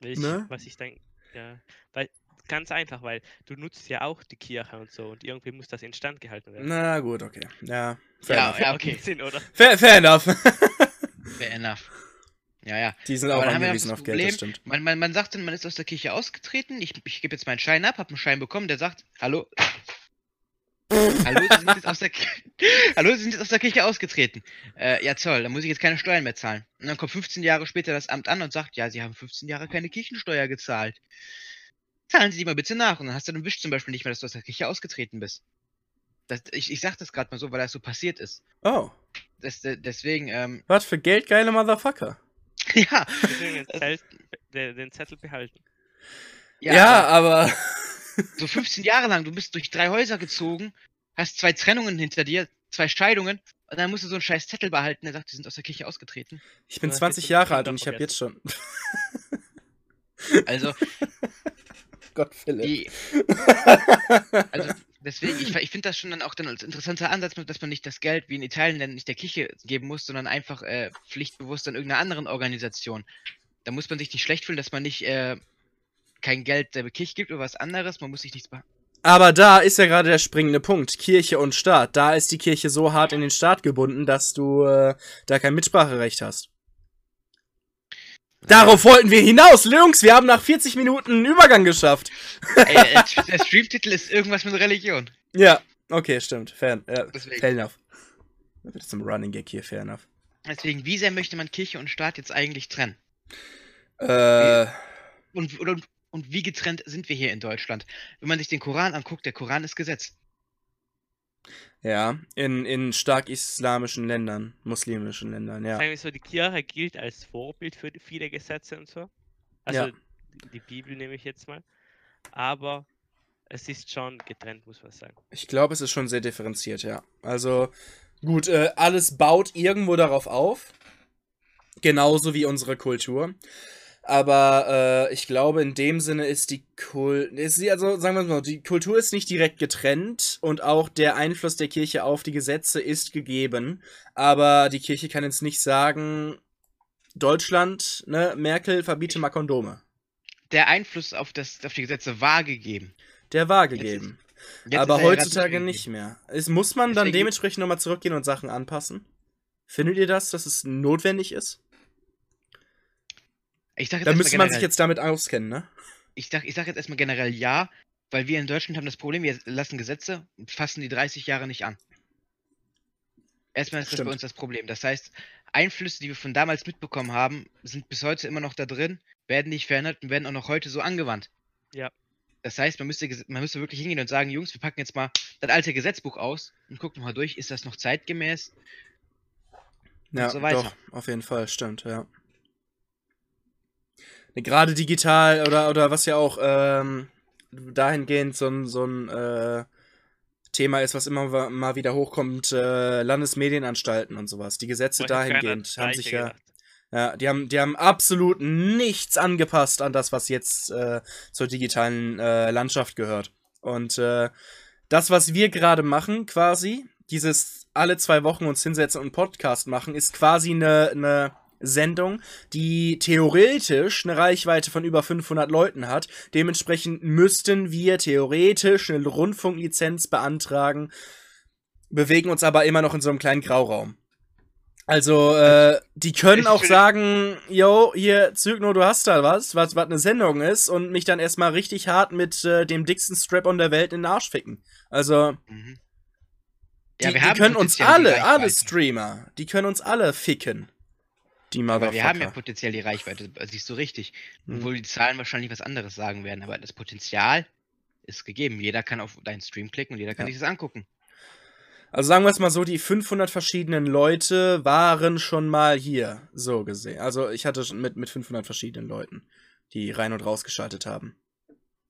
Ich, Ne? Was ich denke, ja, weil ganz einfach, weil du nutzt ja auch die Kirche und so und irgendwie muss das instand gehalten werden. na gut, okay. Ja, fair Ja, enough. ja, okay. Sinn, oder? Fair, fair enough. Fair enough. Ja, ja. Die sind Aber auch angewiesen auf Geld, das stimmt. Man, man, man sagt dann, man ist aus der Kirche ausgetreten. Ich, ich gebe jetzt meinen Schein ab, habe einen Schein bekommen, der sagt, hallo. Hallo, Sie sind jetzt aus der, Hallo, Sie sind jetzt aus der Kirche ausgetreten. Äh, ja, toll, dann muss ich jetzt keine Steuern mehr zahlen. Und dann kommt 15 Jahre später das Amt an und sagt, ja, Sie haben 15 Jahre keine Kirchensteuer gezahlt. Zahlen Sie die mal bitte nach. Und dann hast du den Wisch zum Beispiel nicht mehr, dass du aus der Kirche ausgetreten bist. Das, ich, ich sag das gerade mal so, weil das so passiert ist. Oh, Das, de- deswegen, ähm, was für geldgeile Motherfucker. ja. Deswegen den, Zelt, den, den Zettel behalten. Ja, aber. so 15 Jahre lang, du bist durch drei Häuser gezogen, hast zwei Trennungen hinter dir, zwei Scheidungen, und dann musst du so einen scheiß Zettel behalten, der sagt, die sind aus der Kirche ausgetreten. Ich bin Oder 20 hättest du Jahre alt und ich habe jetzt schon. Also, Gott, Philipp. die, also deswegen, ich, ich finde das schon dann auch dann als interessanter Ansatz, dass man nicht das Geld wie in Italien dann nicht der Kirche geben muss, sondern einfach äh, pflichtbewusst an irgendeiner anderen Organisation. Da muss man sich nicht schlecht fühlen, dass man nicht äh, kein Geld der Kirche gibt oder was anderes, man muss sich nichts behalten. Aber da ist ja gerade der springende Punkt. Kirche und Staat. Da ist die Kirche so hart in den Staat gebunden, dass du äh, da kein Mitspracherecht hast. Darauf wollten wir hinaus, Jungs. Wir haben nach 40 Minuten einen Übergang geschafft. Ey, der Streamtitel ist irgendwas mit Religion. Ja, okay, stimmt. Fair, ja, fair enough. Das wird zum Running Gag hier, fair enough. Deswegen, wie sehr möchte man Kirche und Staat jetzt eigentlich trennen? Äh, Und, und, und wie getrennt sind wir hier in Deutschland? Wenn man sich den Koran anguckt, der Koran ist Gesetz. Ja, in, in stark islamischen Ländern, muslimischen Ländern, ja. Sagen wir so, die Kirche gilt als Vorbild für viele Gesetze und so. Also Ja. die- die Bibel nehme ich jetzt mal. Aber es ist schon getrennt, muss man sagen. Ich glaube, es ist schon sehr differenziert, ja. Also, gut, äh, alles baut irgendwo darauf auf. Genauso wie unsere Kultur. Aber äh, ich glaube, in dem Sinne ist die Kultur. Also, sagen wir mal, die Kultur ist nicht direkt getrennt und auch der Einfluss der Kirche auf die Gesetze ist gegeben. Aber die Kirche kann jetzt nicht sagen, Deutschland, ne, Merkel, verbiete mal Kondome. Der Einfluss auf, das, auf die Gesetze war gegeben. Der war Jetzt ist- gegeben. Jetzt aber ist er ja grad heutzutage nicht mehr. Es muss man dann Deswegen- dementsprechend nochmal zurückgehen und Sachen anpassen? Findet ihr das, dass es notwendig ist? Ich sag jetzt Da müsste man sich jetzt damit auskennen, ne? Ich sag, ich sag jetzt erstmal generell ja, weil wir in Deutschland haben das Problem, wir lassen Gesetze und fassen die 30 Jahre nicht an. Erstmal ist das Stimmt. bei uns das Problem. Das heißt, Einflüsse, die wir von damals mitbekommen haben, sind bis heute immer noch da drin, werden nicht verändert und werden auch noch heute so angewandt. Ja. Das heißt, man müsste, man müsste wirklich hingehen und sagen, Jungs, wir packen jetzt mal das alte Gesetzbuch aus und gucken mal durch, ist das noch zeitgemäß? Ja, so weiter. doch, auf jeden Fall, stimmt, ja. Gerade digital oder, oder was ja auch ähm, dahingehend so ein, so ein äh, Thema ist, was immer mal wieder hochkommt, äh, Landesmedienanstalten und sowas. Die Gesetze dahingehend haben sich ja. Ja, die haben, die haben absolut nichts angepasst an das, was jetzt äh, zur digitalen äh, Landschaft gehört. Und äh, das, was wir gerade machen, quasi, dieses alle zwei Wochen uns hinsetzen und einen Podcast machen, ist quasi eine, eine Sendung, die theoretisch eine Reichweite von über 500 Leuten hat. Dementsprechend müssten wir theoretisch eine Rundfunklizenz beantragen, bewegen uns aber immer noch in so einem kleinen Grauraum. Also, äh, die können auch sagen, yo, hier, Zygno, du hast da was, was, was eine Sendung ist, und mich dann erstmal richtig hart mit äh, dem dicksten Strap-on der Welt in den Arsch ficken. Also, Mhm. die, Ja, wir die haben können uns die alle, alle. Streamer, die können uns alle ficken. Die Aber Motherfucker. wir haben ja potenziell die Reichweite, das siehst du richtig. Hm. Obwohl die Zahlen wahrscheinlich was anderes sagen werden, aber das Potenzial ist gegeben. Jeder kann auf deinen Stream klicken und jeder kann Ja. sich das angucken. Also sagen wir es mal so, die 500 verschiedenen Leute waren schon mal hier, so gesehen. Also ich hatte schon mit, mit 500 verschiedenen Leuten, die rein und raus geschaltet haben.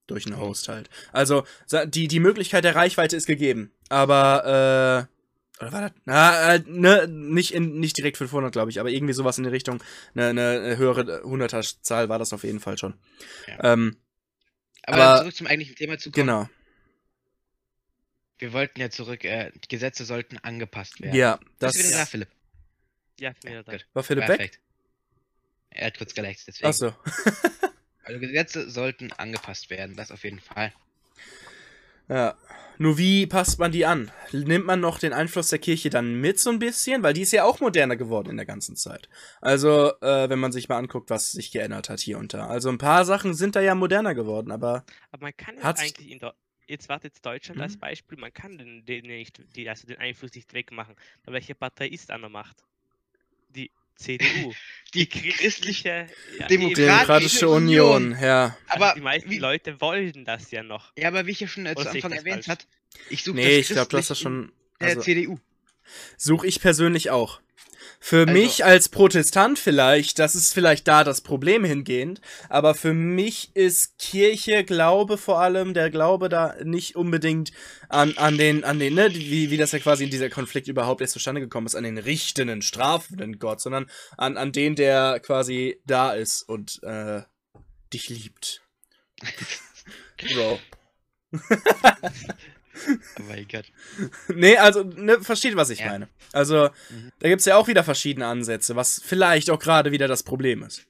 Durch einen Host halt. Also die, die Möglichkeit der Reichweite ist gegeben. Aber, äh, oder war das? Na, äh, ne, nicht, in, nicht direkt 500, glaube ich, aber irgendwie sowas in die Richtung. Eine, eine höhere 100er-Zahl war das auf jeden Fall schon. Ja. Ähm, Aber, Aber- zurück zum eigentlichen Thema zu kommen. genau. Wir wollten ja zurück, äh, die Gesetze sollten angepasst werden. Ja, Das das ist wieder da, Philipp. Ja, ich bin wieder da. gut. war Philipp weg. Perfekt. Er hat kurz gelächzt, deswegen. Achso. Also Gesetze sollten angepasst werden, das auf jeden Fall. Ja. Nur wie passt man die an? Nimmt man noch den Einfluss der Kirche dann mit so ein bisschen? Weil die ist ja auch moderner geworden in der ganzen Zeit. Also, äh, wenn man sich mal anguckt, was sich geändert hat hier und da. Also ein paar Sachen sind da ja moderner geworden, aber Aber man kann jetzt Hat's- eigentlich in der jetzt wartet jetzt Deutschland als Mhm. Beispiel, man kann den, den nicht, die, also den Einfluss nicht wegmachen. Aber welche Partei ist an der Macht? Die CDU. Die christliche ja, Demo- eben. Demokratische Union, ja. Also Aber die meisten wie- Leute wollen das ja noch. Ja, aber wie ich ja schon Oder zu Anfang das erwähnt falsch? hat, ich suche Nee, ich glaube, du hast das schon. der Also, CDU. Suche ich persönlich auch. Für Also- mich als Protestant vielleicht, das ist vielleicht da das Problem hingehend, aber für mich ist Kirche, Glaube vor allem, der Glaube da nicht unbedingt an, an den, an den, ne, wie, wie das ja quasi in dieser Konflikt überhaupt erst zustande gekommen ist, an den richtenden, strafenden Gott, sondern an, an den, der quasi da ist und äh, dich liebt. Bro. Oh mein Gott. Nee, also, ne, versteht, was ich Ja. meine. Also, Mhm. da gibt's ja auch wieder verschiedene Ansätze, was vielleicht auch gerade wieder das Problem ist.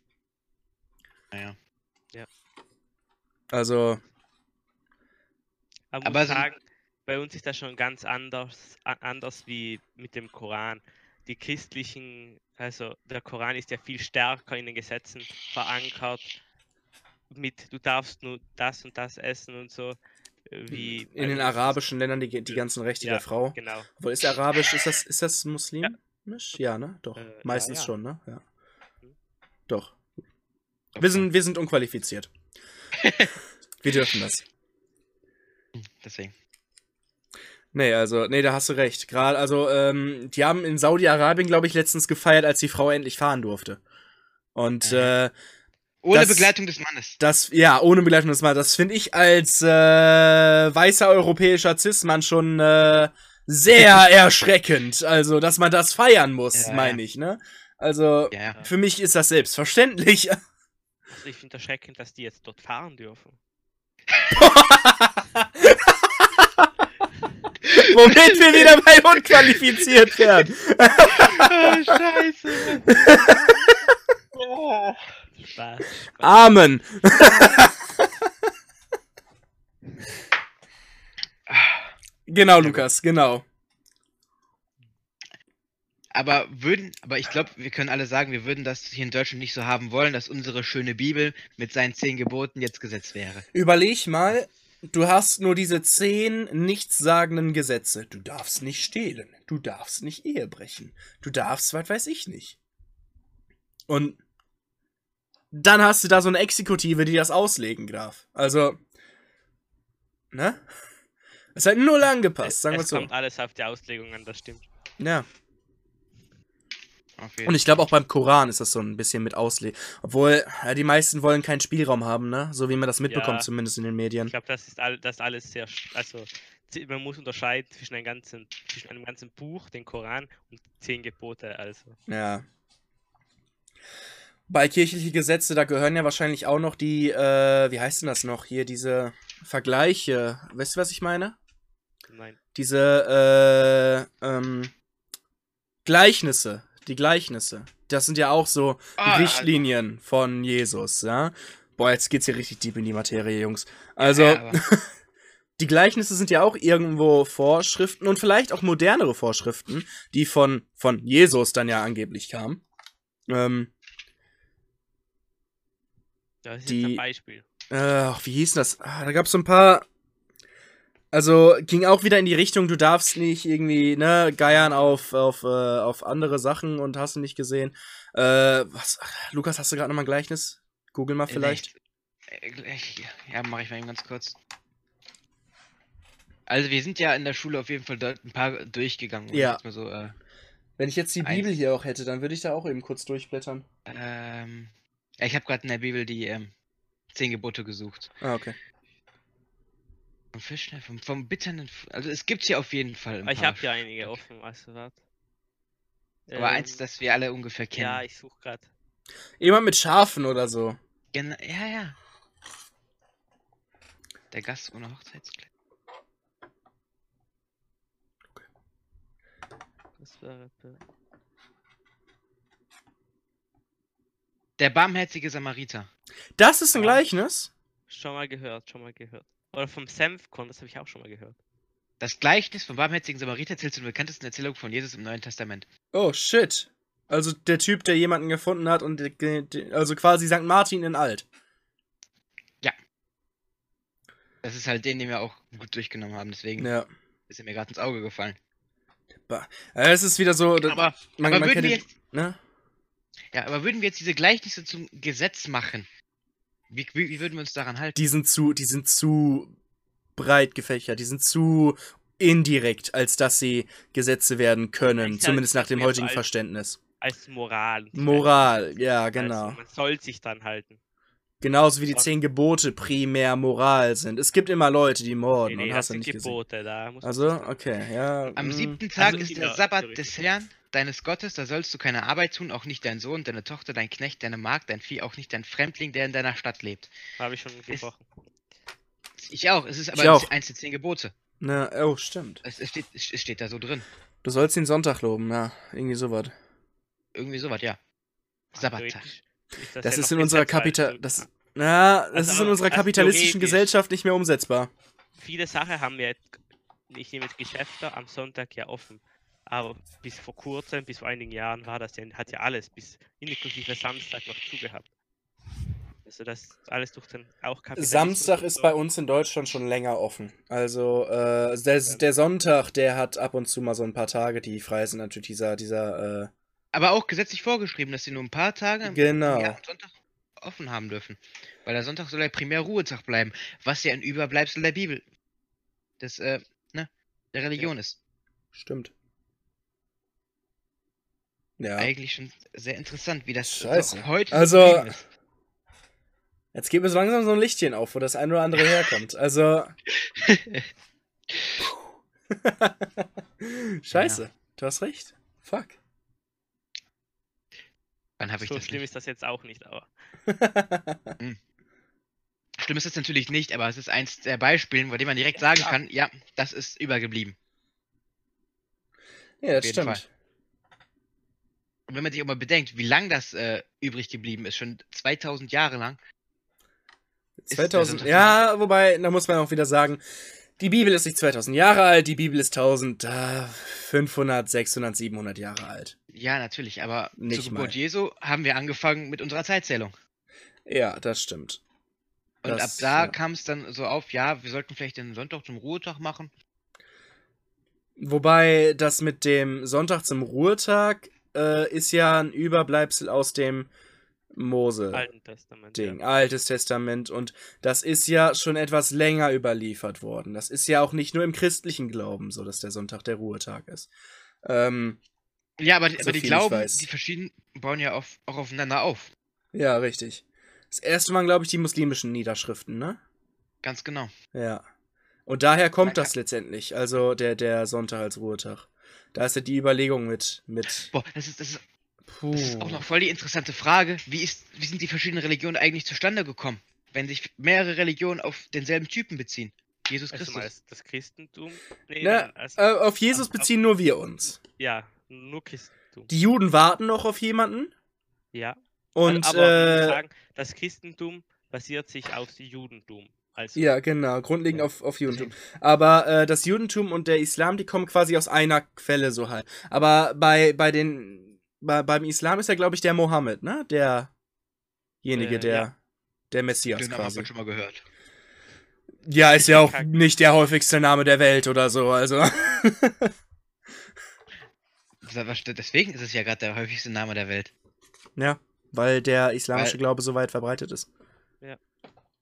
Naja. Also, Aber, Aber sagen, bei uns ist das schon ganz anders, anders wie mit dem Koran. Die christlichen, also der Koran ist ja viel stärker in den Gesetzen verankert. Mit du darfst nur das und das essen und so. Äh, Wie in den arabischen Ländern die, die ganzen Rechte Ja, der Frau. Genau. Obwohl, ist Arabisch, ist das, ist das muslimisch? Ja, ne? Doch. Äh, ja, Meistens ja. schon, ne? Ja. Mhm. Doch. Wir sind, wir sind unqualifiziert. wir dürfen das. Deswegen. Nee, also, nee, da hast du recht. Gerade, also, ähm, die haben in Saudi-Arabien, glaube ich, letztens gefeiert, als die Frau endlich fahren durfte. Und, Aha. äh, Ohne Das- Begleitung des Mannes. Das, ja, ohne Begleitung des Mannes. Das finde ich als äh, weißer europäischer Cis-Mann schon äh, sehr erschreckend. Also, dass man das feiern muss, Ja. meine ich, ne? Also, Ja, ja. für mich ist das selbstverständlich. Also ich finde erschreckend, dass die jetzt dort fahren dürfen. Womit wir wieder bei unqualifiziert werden. oh, scheiße. Oh. Spaß. Spaß. Amen. genau, Lukas, genau. Aber würden, aber ich glaube, wir können alle sagen, wir würden das hier in Deutschland nicht so haben wollen, dass unsere schöne Bibel mit seinen zehn Geboten jetzt Gesetz wäre. Überleg mal, du hast nur diese zehn nichtssagenden Gesetze. Du darfst nicht stehlen. Du darfst nicht Ehe brechen. Du darfst, was weiß ich nicht. Und dann hast du da so eine Exekutive, die das auslegen darf. Also, ne? Es halt null angepasst, Es, sagen wir es so. kommt alles auf die Auslegung an, das stimmt. Ja. Und ich glaube auch beim Koran ist das so ein bisschen mit Auslegen. Obwohl, ja, die meisten wollen keinen Spielraum haben, ne? So wie man das mitbekommt, Ja. zumindest in den Medien. Ich glaube, das ist all, das alles sehr, also man muss unterscheiden zwischen einem ganzen, zwischen einem ganzen Buch, den Koran und zehn Gebote. Also Ja. Bei kirchliche Gesetze, da gehören ja wahrscheinlich auch noch die, äh, wie heißt denn das noch? Hier diese Vergleiche. Weißt du, was ich meine? nein. Diese, äh, ähm, Gleichnisse, Die Gleichnisse. Das sind ja auch so Ah, Richtlinien von Jesus, ja. Boah, jetzt geht's hier richtig deep in die Materie, Jungs. Also, Ja, die Gleichnisse sind ja auch irgendwo Vorschriften und vielleicht auch modernere Vorschriften, die von, von Jesus dann ja angeblich kamen. Ähm, Das ist Die- jetzt ein Beispiel. äh, wie hieß das? Ah, da gab's so ein paar. Also ging auch wieder in die Richtung, du darfst nicht irgendwie, ne, geiern auf, auf, äh, auf andere Sachen und hast du nicht gesehen. Äh, was, Lukas, hast du gerade nochmal ein Gleichnis? Google mal vielleicht. Äh, gleich- Ja, mache ich mal eben ganz kurz. Also wir sind ja in der Schule auf jeden Fall ein paar durchgegangen. wenn ich Ja. so, äh, Wenn ich jetzt die. Bibel hier auch hätte, dann würde ich da auch eben kurz durchblättern. ähm, ja, ich habe gerade in der Bibel die ähm, zehn Gebote gesucht. Ah, okay. Vom Fisch, ne, vom, vom bitteren, F- also es gibt hier auf jeden Fall. Ich habe hier einige offen, weißt du was? Aber eins, Ähm, das wir alle ungefähr kennen. Ja, ich suche gerade. Jemand mit Schafen oder so. Gen ja, ja. Der Gast ohne Hochzeitskleid. Das wäre. Der barmherzige Samariter. Das ist ein Ja. Gleichnis? Schon mal gehört, schon mal gehört. Oder vom Senfkorn, das habe ich auch schon mal gehört. Das Gleichnis vom barmherzigen Samariter zählt zu den bekanntesten Erzählungen von Jesus im Neuen Testament. Oh, shit. Also der Typ, der jemanden gefunden hat und also quasi St. Martin in alt. Das ist halt den, den wir auch gut durchgenommen haben, deswegen Ja. ist er mir gerade ins Auge gefallen. Ba- Ja, Es ist wieder so, Aber, man, aber man würden kennt wir den- jetzt, ne? Ja, aber würden wir jetzt diese Gleichnisse zum Gesetz machen, wie, wie, wie würden wir uns daran halten? Die sind zu, die sind zu breit gefächert, die sind zu indirekt, als dass sie Gesetze werden können, Ich zumindest nach dem heutigen als- Verständnis. Als Moral. Moral, ja, Also, genau. man soll sich dran halten. Genauso wie die zehn Gebote primär Moral sind. Es gibt immer Leute, die morden Nee, und nee, hast das du nicht gesehen. Gebote, da muss man Also, okay, ja. Am mm. siebten Tag also ist der Sabbat des Herrn, deines Gottes, da sollst du keine Arbeit tun, auch nicht dein Sohn, deine Tochter, dein Knecht, deine Magd, dein Vieh, auch nicht dein Fremdling, der in deiner Stadt lebt. Habe ich schon gesprochen. Ich auch, es ist aber Ich auch. eins der zehn Gebote. Na, oh, stimmt. Es, es, steht, es steht da so drin. Du sollst den Sonntag loben, ja. Irgendwie sowas. Irgendwie sowas, ja. Sabbattag. Das ja ist in unserer Kapital. Das, na, das Also, ist in unserer also kapitalistischen. Gesellschaft nicht mehr umsetzbar. Viele Sachen haben wir jetzt, ich nehme jetzt Geschäfte am Sonntag ja offen. Aber bis vor kurzem, bis vor einigen Jahren war das ja, hat ja alles bis inklusive Samstag noch zugehabt. Also das alles durch den auch Kapitalismus Samstag ist so. bei uns in Deutschland schon länger offen. Also äh, der, der Sonntag, der hat ab und zu mal so ein paar Tage, die frei sind. Natürlich dieser, dieser, äh, Aber auch gesetzlich vorgeschrieben, dass sie nur ein paar Tage Genau. Am Sonntag offen haben dürfen. Weil der Sonntag soll der primär Ruhetag bleiben, was ja ein Überbleibsel der Bibel, des, äh, ne, der Religion ist. stimmt. Ja. Eigentlich schon sehr interessant, wie das Scheiße. heute so Also- ist. Jetzt geht mir so langsam so ein Lichtchen auf, wo das ein oder andere herkommt. Also. Scheiße. Du hast recht. Fuck. Wann habe ich So das schlimm nicht? ist das jetzt auch nicht, aber Schlimm ist es natürlich nicht, aber es ist eins der Beispiele, bei dem man direkt sagen kann, ja, das ist übergeblieben. ja, das stimmt. Fall. Und wenn man sich auch mal bedenkt, wie lang das äh, übrig geblieben ist, schon 2000 Jahre lang, Ist der 2000. Sonntag Ja, wobei, da muss man auch wieder sagen, die Bibel ist nicht 2000 Jahre alt, die Bibel ist 1500, 600, 700 Jahre alt. ja, natürlich, aber Nicht zur Geburt mal. Jesu haben wir angefangen mit unserer Zeitzählung. Ja, das stimmt. Und Das, ab da ja. kam es dann so auf, ja, wir sollten vielleicht den Sonntag zum Ruhetag machen. Wobei das mit dem Sonntag zum Ruhetag äh, ist ja ein Überbleibsel aus dem Mose. Alten Testament. Ding, Ja. Altes Testament. Und das ist ja schon etwas länger überliefert worden. Das ist ja auch nicht nur im christlichen Glauben so, dass der Sonntag der Ruhetag ist. Ähm, Ja, aber, die- So aber die Glauben, die verschiedenen bauen ja auf, auch aufeinander auf. ja, richtig. Das erste waren, glaube ich, die muslimischen Niederschriften, ne? Ganz genau. Ja. Und daher kommt das letztendlich, also der, der Sonntag als Ruhetag. Da ist ja die Überlegung mit. mit Boah, das ist, das ist, puh. das ist auch noch voll die interessante Frage. Wie, ist, wie sind die verschiedenen Religionen eigentlich zustande gekommen, wenn sich mehrere Religionen auf denselben Typen beziehen? Jesus Also Christus. mal das, das Christentum. Nee, Na, dann als, äh, auf Jesus auf- beziehen nur wir uns. ja, nur Christ, Christentum. Die Juden warten noch auf jemanden. Ja. Und aber äh, sagen, das Christentum basiert sich auf dem Judentum. Also, ja, genau, grundlegend Ja. auf, auf Judentum. Aber äh, das Judentum und der Islam, die kommen quasi aus einer Quelle so halt. Aber bei, bei den, bei, beim Islam ist ja, glaube ich, der Mohammed, ne? Derjenige, Äh, der, ja. der Messias Den haben wir quasi. schon mal gehört. Ja, ist ja auch nicht der häufigste Name der Welt oder so, also. Deswegen ist es ja gerade der häufigste Name der Welt. ja, weil der islamische Weil- Glaube so weit verbreitet ist. Ja,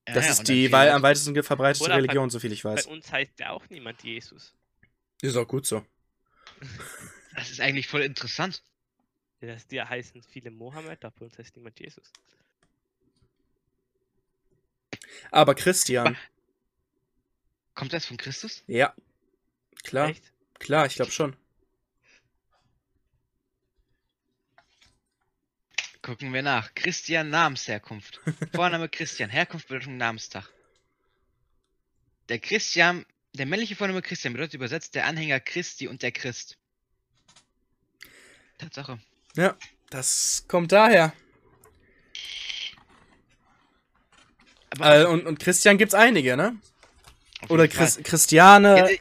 Das ja, ist die viele wei Leute- am weitesten verbreitete bei- Religion, so viel ich Bei weiß. uns heißt ja auch niemand Jesus. Ist auch gut so. Das ist eigentlich voll interessant. Ja, Das die heißen viele Mohammed, aber bei uns heißt niemand Jesus. Aber Christian, Kommt das von Christus? ja. Klar, Echt? klar, ich glaube schon. Gucken wir nach. Christian Namensherkunft. Vorname Christian, Herkunft, Bedeutung Namenstag. Der Christian, der männliche Vorname Christian bedeutet übersetzt der Anhänger Christi und der Christ. Tatsache. Ja, das kommt daher. Äh, und, und Christian gibt's einige, ne? Oder. Chris, Christiane,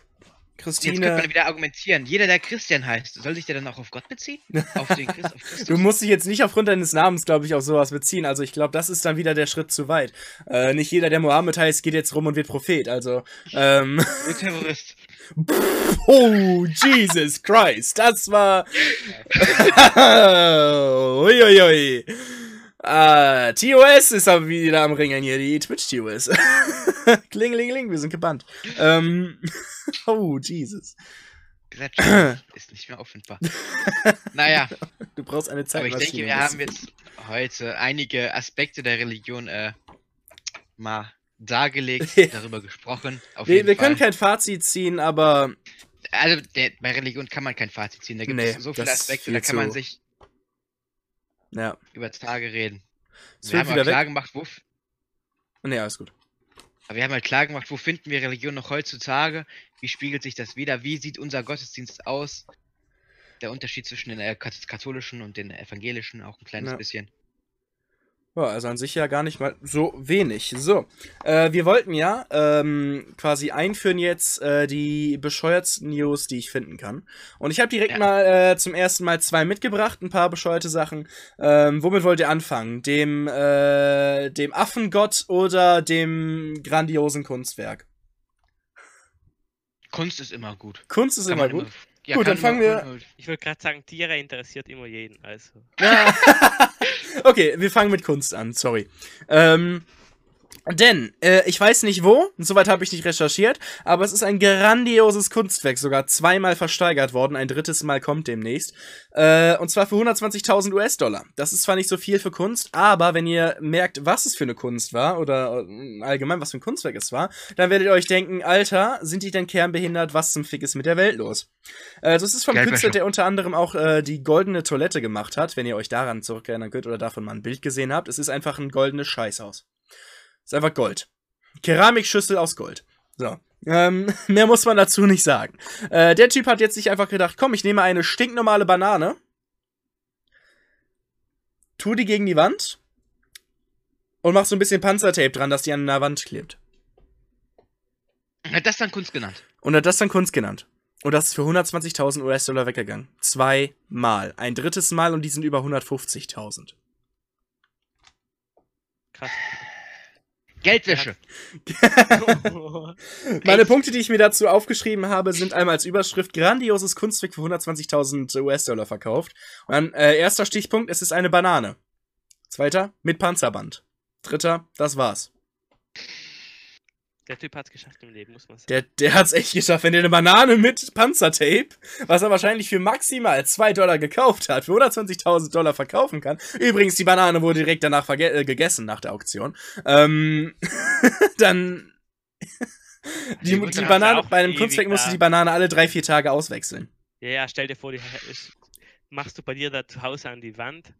Jetzt, jetzt könnte man Christine. wieder argumentieren. Jeder, der Christian heißt, soll sich der dann auch auf Gott beziehen? Auf den Christ, auf Christus? Du musst dich jetzt nicht aufgrund deines Namens, glaube ich, auf sowas beziehen. Also ich glaube, das ist dann wieder der Schritt zu weit. Äh, nicht jeder, der Mohammed heißt, geht jetzt rum und wird Prophet. Also, ähm, Du Terrorist. oh, Jesus Christ, das war... Uiuiui. Ah, TOS ist aber wieder am Ringen hier, die Twitch-TOS. Klingelingeling, wir sind gebannt. Ähm, oh, Jesus. Gesetz ist nicht mehr auffindbar. naja, Du brauchst eine aber Zeitmaschine. ich denke, wir haben jetzt heute einige Aspekte der Religion äh, mal dargelegt, darüber gesprochen. Auf Wir, wir können kein Fazit ziehen, aber Also der, bei Religion kann man kein Fazit ziehen. Da gibt Nee, es so viele Aspekte, da kann man sich ja. über Tage reden. Es Wir haben aber klar weg. gemacht, wo, Nee, alles gut. aber wir haben halt klar gemacht, wo finden wir Religion noch heutzutage? Wie spiegelt sich das wieder? Wie sieht unser Gottesdienst aus? Der Unterschied zwischen den äh, kat- katholischen und den evangelischen auch ein kleines Ja. bisschen. Ja, also an sich ja gar nicht mal so wenig. So, äh, wir wollten ja ähm, quasi einführen jetzt äh, die bescheuertsten News, die ich finden kann. Und ich habe direkt Ja. mal äh, zum ersten Mal zwei mitgebracht, ein paar bescheuerte Sachen. Ähm, womit wollt ihr anfangen? Dem, äh, dem Affengott oder dem grandiosen Kunstwerk? Kunst ist immer gut. Kunst ist immer man gut. Ja, Gut, dann fangen wir- Ich wollte gerade sagen, Tiere interessiert immer jeden. Also. Okay, wir fangen mit Kunst an, sorry. Ähm, denn, äh, ich weiß nicht wo, soweit habe ich nicht recherchiert, aber es ist ein grandioses Kunstwerk, sogar zweimal versteigert worden, ein drittes Mal kommt demnächst. Äh, und zwar für 120.000 US-Dollar. Das ist zwar nicht so viel für Kunst, aber wenn ihr merkt, was es für eine Kunst war, oder äh, allgemein, was für ein Kunstwerk es war, dann werdet ihr euch denken, Alter, sind die denn kernbehindert, was zum Fick ist mit der Welt los? Äh, das ist vom. Künstler, der unter anderem auch äh, die goldene Toilette gemacht hat, wenn ihr euch daran zurückerinnern könnt oder davon mal ein Bild gesehen habt. Es ist einfach ein goldenes Scheißhaus. Ist einfach Gold. Keramikschüssel aus Gold. So. Ähm, mehr muss man dazu nicht sagen. Äh, der Typ hat jetzt sich einfach gedacht, komm, ich nehme eine stinknormale Banane, tu die gegen die Wand und mach so ein bisschen Panzertape dran, dass die an der Wand klebt. Hat das dann Kunst genannt? Und hat das dann Kunst genannt. Und das ist für 120.000 US-Dollar weggegangen. Zweimal. Ein drittes Mal und die sind über 150.000. Krass. Geldwäsche. Meine? Punkte, die ich mir dazu aufgeschrieben habe, sind einmal als Überschrift grandioses Kunstwerk für 120.000 US-Dollar verkauft. Und dann äh, erster Stichpunkt, es ist eine Banane. Zweiter, mit Panzerband. Dritter, das war's. Der Typ hat es geschafft im Leben, muss man sagen. Der, der hat's echt geschafft. Wenn der eine Banane mit Panzertape, was er wahrscheinlich für maximal 2 Dollar gekauft hat, für 120.000 Dollar verkaufen kann. Übrigens, die Banane wurde direkt danach äh, gegessen nach der Auktion. Ähm, dann. Die, Die die Banane, bei einem Kunstwerk musst du die Banane alle drei, vier Tage auswechseln. Ja, ja, stell dir vor, die ist- machst du bei dir da zu Hause an die Wand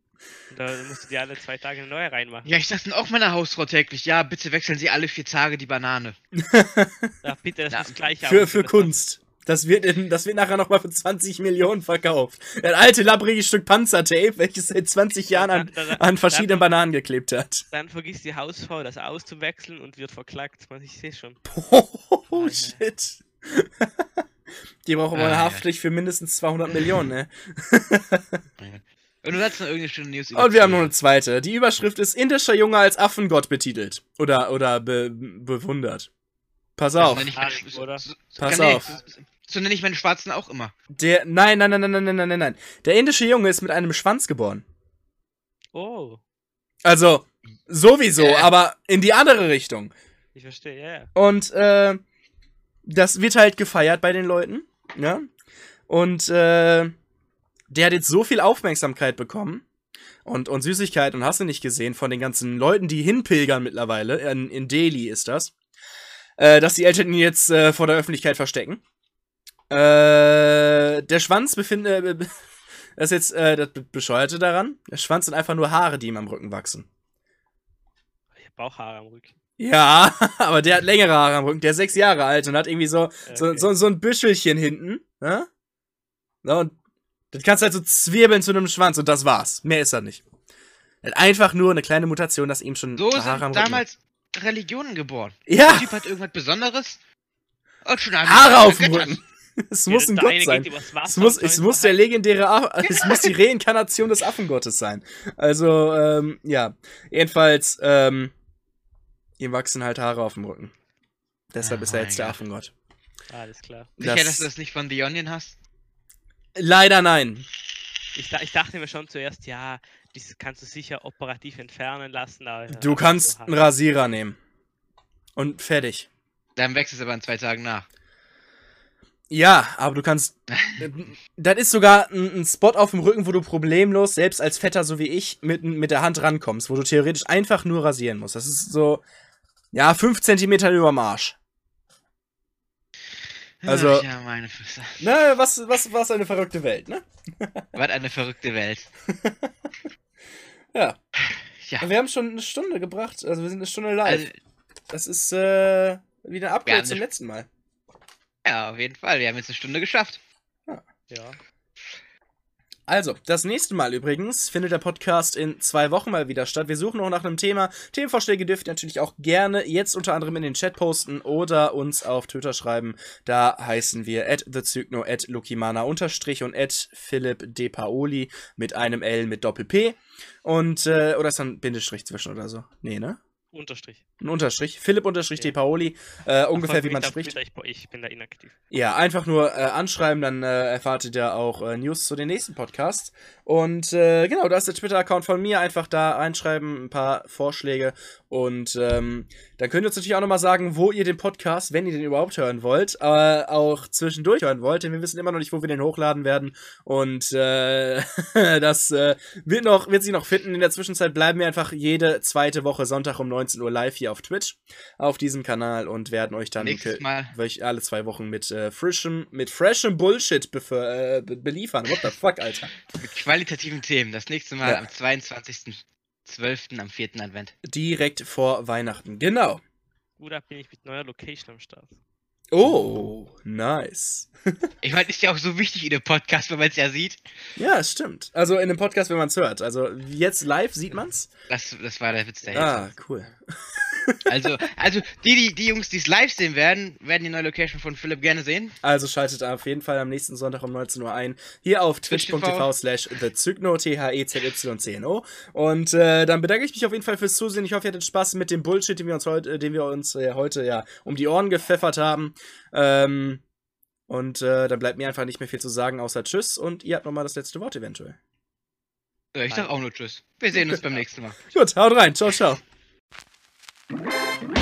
da musst du dir alle zwei Tage eine neue reinmachen. Ja, ich sag dann auch meiner Hausfrau täglich, ja, bitte wechseln Sie alle vier Tage die Banane. Ja, bitte, das Ja, muss gleich Für, aussehen, für das Kunst. Das wird, in, das wird nachher nochmal für 20 Millionen verkauft. Ein alte, labbriges Stück Panzertape, welches seit 20 Jahren an, an verschiedenen dann- Bananen geklebt hat. Dann vergisst die Hausfrau, das auszuwechseln und wird verklagt. Man, ich sehe schon. Oh, ja. shit. Die brauchen Ah, ja. Haftpflicht für mindestens 200 Millionen, ne? Und du hast noch irgendeine schöne News Und wir haben noch eine zweite. Die Überschrift ist Indischer Junge als Affengott betitelt. Oder, oder be, bewundert. Pass auf. Harig, so, oder? so, so, Pass auf. So, so nenne ich meine Schwarzen auch immer. Der, nein, nein, nein, nein, nein, nein, nein, nein. Der indische Junge ist mit einem Schwanz geboren. Oh, Also, sowieso, Äh. aber in die andere Richtung. ich verstehe, ja. ja. Und, äh, das wird halt gefeiert bei den Leuten, ja. Und, äh, der hat jetzt so viel Aufmerksamkeit bekommen und, und Süßigkeit und hast du nicht gesehen von den ganzen Leuten, die hinpilgern mittlerweile, in, in Delhi ist das, äh, dass die Eltern ihn jetzt äh, vor der Öffentlichkeit verstecken. Äh, der Schwanz befindet, äh, das ist jetzt äh, das Be- Bescheuerte daran, der Schwanz sind einfach nur Haare, die ihm am Rücken wachsen. Ich habe Bauchhaare am Rücken. Ja, aber der hat längere Haare am Rücken, der ist sechs Jahre alt und hat irgendwie so, so, Okay. so, so ein Büschelchen hinten, ne? Ja, und das kannst du halt so zwirbeln zu einem Schwanz und das war's. Mehr ist er nicht. Er hat einfach nur eine kleine Mutation, dass ihm schon So Haare am sind Rücken. damals Religionen geboren. Ja, Der Typ hat irgendwas Besonderes. Und schon Haare auf dem. Rücken. Es muss ein der Gott sein. Es muss, es der muss der andere legendäre, A es muss die Reinkarnation des Affengottes sein. Also, ähm, ja. Jedenfalls, ähm, ihm wachsen halt Haare auf dem Rücken. Deshalb Oh ist er jetzt der Gott. Affengott. Alles klar. Sicher, Das- dass du das nicht von The Onion hast? Leider nein. Ich, ich dachte mir schon zuerst, ja, das kannst du sicher operativ entfernen lassen. Du kannst so einen. Rasierer nehmen. Und fertig. Dann wächst es aber in zwei Tagen nach. Ja, aber du kannst. das ist sogar ein, ein Spot auf dem Rücken, wo du problemlos, selbst als Vetter so wie ich, mit, mit der Hand rankommst, wo du theoretisch einfach nur rasieren musst. Das ist so. Ja, 5 Zentimeter überm Arsch. Also- Ach ja, meine Füße. Na, was, was, was eine verrückte Welt, ne? Was eine verrückte Welt. Ja. Ja. Wir haben schon eine Stunde gebracht, also wir sind eine Stunde live. Also, das ist äh, wieder ein Upgrade zum letzten Mal. ja, auf jeden Fall. Wir haben jetzt eine Stunde geschafft. Ja. Also, das nächste Mal übrigens findet der Podcast in zwei Wochen mal wieder statt. Wir suchen noch nach einem Thema. Themenvorschläge dürft ihr natürlich auch gerne jetzt unter anderem in den Chat posten oder uns auf Twitter schreiben. Da heißen wir at thezygno, at lukimana unterstrich und at philipp de paoli mit einem L mit Doppel-P. Und, äh, oder ist da ein Bindestrich zwischen oder so? Nee, ne? Unterstrich. Ein Unterstrich. Philipp unterstrich de Ja. Paoli. Äh, ungefähr Folgt wie man auf spricht. Twitter, Ich, ich bin da inaktiv. Ja, einfach nur äh, anschreiben, dann äh, erfahrt ihr auch äh, News zu den nächsten Podcasts. Und äh, genau, da ist der Twitter-Account von mir. Einfach da reinschreiben, ein paar Vorschläge. Und ähm, dann könnt ihr uns natürlich auch nochmal sagen, wo ihr den Podcast, wenn ihr den überhaupt hören wollt, äh, auch zwischendurch hören wollt. Denn wir wissen immer noch nicht, wo wir den hochladen werden. Und das wird, noch, wird sich noch finden. In der Zwischenzeit bleiben wir einfach jede zweite Woche Sonntag um 19 Uhr live hier auf Twitch, auf diesem Kanal und werden euch dann wöch- alle zwei Wochen mit äh, frischem, mit freshem Bullshit äh, be beliefern. What the fuck, Alter? Mit qualitativen Themen. Das nächste Mal Ja. am 22.12. am 4. Advent. Direkt vor Weihnachten. Genau. Gut, da bin ich mit neuer Location am Start. Oh, nice. Ich meine, ist ja auch so wichtig in dem Podcast, wenn man es ja sieht. Ja, es stimmt. Also in dem Podcast, wenn man es hört. Also jetzt live sieht man's. Das, das war der Witz der Ah, cool. Also, also die, die, die Jungs, die es live sehen werden, werden die neue Location von Philipp gerne sehen. Also schaltet auf jeden Fall am nächsten Sonntag um 19 Uhr ein. Hier auf twitch.tv slash thezygno, T-H-E-Z-Y-C-N-O. Und äh, dann bedanke ich mich auf jeden Fall fürs Zusehen. Ich hoffe, ihr hattet Spaß mit dem Bullshit, den wir uns heute, äh, den wir uns äh, heute ja um die Ohren gepfeffert haben. Ähm, und äh, dann bleibt mir einfach nicht mehr viel zu sagen, außer Tschüss. Und ihr habt nochmal das letzte Wort eventuell. Ja, ich sag auch nur Tschüss. Wir sehen uns beim nächsten Mal. Gut, haut rein. Ciao, ciao. Música